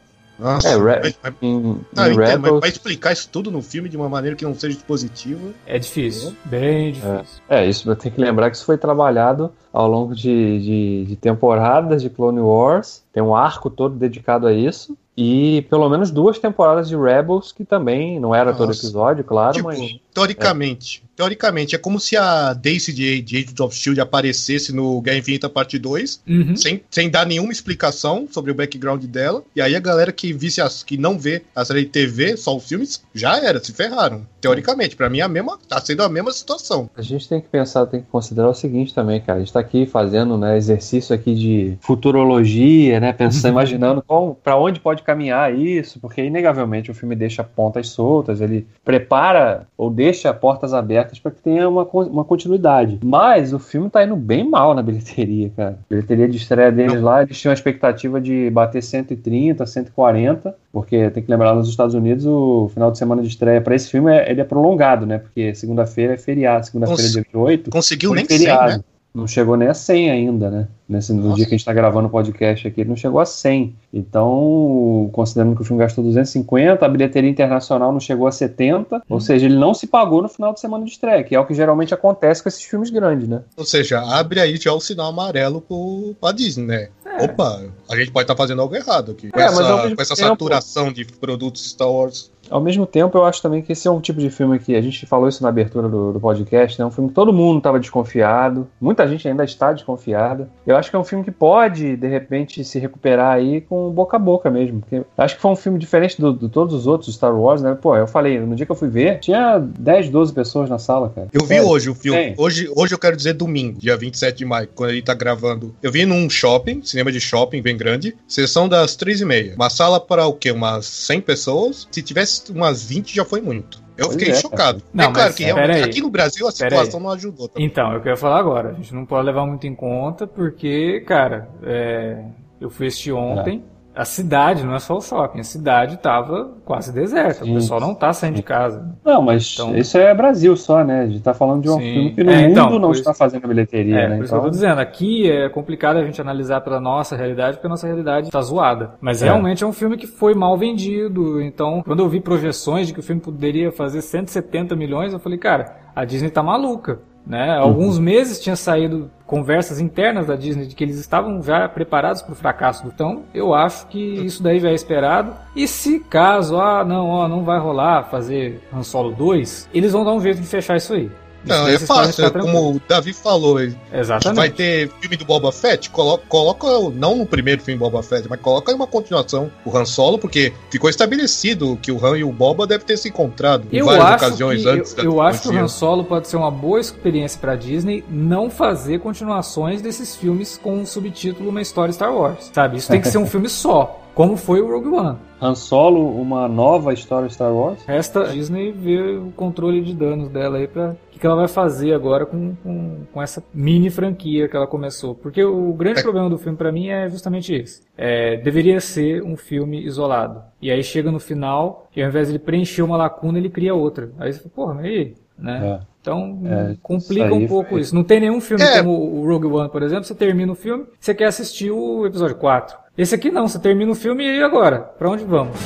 Nossa, é, mas, mas, em, não, em entendo, mas pra explicar isso tudo no filme de uma maneira que não seja positiva. É difícil. É. Bem difícil. É, é isso tem que lembrar que isso foi trabalhado ao longo de, de, de temporadas de Clone Wars. Tem um arco todo dedicado a isso. E pelo menos duas temporadas de Rebels, que também não era Nossa. todo episódio, claro, tipo, mas. Teoricamente, é. teoricamente, é como se a Daisy de, de Agents of Shield aparecesse no Guerra Infinita Parte 2, uhum. sem, sem dar nenhuma explicação sobre o background dela. E aí a galera que visse as, que não vê a série de TV, só os filmes, já era, se ferraram. Teoricamente, para mim é a mesma, tá sendo a mesma situação. A gente tem que pensar, tem que considerar o seguinte também, cara. A gente tá aqui fazendo, né, exercício aqui de futurologia, né, pensando, *laughs* imaginando para onde pode caminhar isso, porque inegavelmente o filme deixa pontas soltas, ele prepara ou deixa portas abertas para que tenha uma, uma continuidade. Mas o filme tá indo bem mal na bilheteria, cara. A bilheteria de estreia deles lá, eles tinham a expectativa de bater 130, 140, porque tem que lembrar, nos Estados Unidos o final de semana de estreia para esse filme é, ele é prolongado, né? Porque segunda-feira é feriado, segunda-feira é dia 28. Conseguiu nem feriado. 100, né? Não chegou nem a 100 ainda, né? Nesse, no dia que a gente está gravando o podcast aqui, ele não chegou a 100. Então, considerando que o filme gastou 250, a bilheteria internacional não chegou a 70, hum. ou seja, ele não se pagou no final de semana de estreia, que é o que geralmente acontece com esses filmes grandes, né? Ou seja, abre aí já o sinal amarelo pro, pra Disney, né? Opa, a gente pode estar fazendo algo errado aqui. Com É, essa, com essa tempo- saturação de produtos Star Wars. Ao mesmo tempo, eu acho também que esse é um tipo de filme que a gente falou isso na abertura do, do podcast, né? Um filme que todo mundo estava desconfiado, muita gente ainda está desconfiada. Eu acho que é um filme que pode, de repente, se recuperar aí com boca a boca mesmo. Porque acho que foi um filme diferente do- de todos os outros Star Wars, né? Pô, eu falei, no dia que eu fui ver, tinha 10, 12 pessoas na sala, cara. Eu vi Sério. hoje o filme. Tem. Hoje, hoje eu quero dizer domingo, dia 27 de maio, quando ele tá gravando. Eu vi num shopping, cinema de shopping bem grande, sessão das três e meia. Uma sala para o quê? Umas 100 pessoas? Se tivesse umas 20 já foi muito. Eu Pois fiquei é, chocado. Não, é claro mas que realmente aqui no Brasil a situação não ajudou. também. Então, eu quero falar agora. A gente não pode levar muito em conta, porque, cara, é, eu fui assistir ontem. A cidade, não é só o shopping, a cidade tava quase deserta. Sim. O pessoal não tá saindo de casa. Não, mas Então- isso é Brasil só, né? A gente tá falando de um Sim. filme que no É, mundo então, não por está fazendo bilheteria, É, né? por isso que eu tô dizendo, aqui é complicado a gente analisar pela nossa realidade, porque a nossa realidade tá zoada. Mas É. realmente é um filme que foi mal vendido. Então, quando eu vi projeções de que o filme poderia fazer 170 milhões, eu falei, cara, a Disney tá maluca. Né? Há Alguns meses tinha saído conversas internas da Disney de que eles estavam já preparados para o fracasso. Então, eu acho que isso daí já é esperado. E se caso, ah, não, ó, não vai rolar fazer Han Solo 2, eles vão dar um jeito de fechar isso aí. Não, é fácil, tranquilos. como o Davi falou, Exatamente. vai ter filme do Boba Fett, coloca, coloca, não no primeiro filme Boba Fett, mas coloca uma continuação, o Han Solo, porque ficou estabelecido que o Han e o Boba devem ter se encontrado em Eu várias acho, ocasiões que, antes eu, eu acho que o. Han Solo pode ser uma boa experiência pra Disney não fazer continuações desses filmes com um subtítulo Uma História Star Wars. Sabe? Isso tem que ser um filme só, como foi o Rogue One. Han Solo, uma nova história Star Wars? Resta a Disney ver o controle de danos dela aí pra. O que, que ela vai fazer agora com, com, com essa mini franquia que ela começou. Porque o grande É. problema do filme pra mim é justamente esse. É, deveria ser um filme isolado. E aí chega no final, e ao invés de ele preencher uma lacuna, ele cria outra. Aí você fala, porra, mas aí? Né? É. Então É, complica aí um pouco foi- isso. Não tem nenhum filme É. como o Rogue One, por exemplo, você termina o filme, você quer assistir o episódio 4. Esse aqui não, você termina o filme e agora? Pra onde vamos?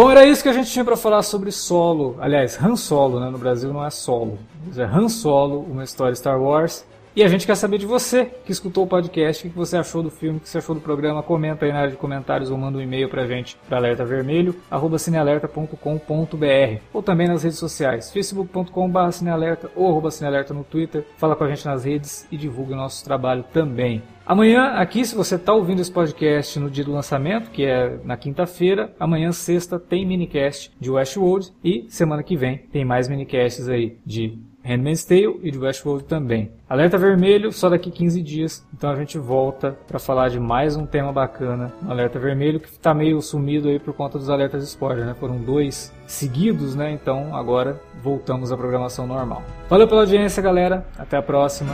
Bom, era isso que a gente tinha pra falar sobre Solo. Aliás, Han Solo, né? No Brasil não é Solo. Mas é Han Solo, uma história Star Wars. E a gente quer saber de você que escutou o podcast, o que você achou do filme, o que você achou do programa. Comenta aí na área de comentários ou manda um e-mail pra gente para alertavermelho, arroba cinealerta.com.br ou também nas redes sociais, facebook.com.br cinealerta ou arroba cinealerta no Twitter. Fala com a gente nas redes e divulga o nosso trabalho também. Amanhã, aqui, se você está ouvindo esse podcast no dia do lançamento, que é na quinta-feira, amanhã, sexta, tem minicast de Westworld e semana que vem tem mais minicasts aí de Handmaid's Tale e de Westworld também. Alerta Vermelho só daqui 15 dias, então a gente volta para falar de mais um tema bacana no Alerta Vermelho, que está meio sumido aí por conta dos alertas spoiler, né? Foram dois seguidos, né? Então agora voltamos à programação normal. Valeu pela audiência, galera. Até a próxima.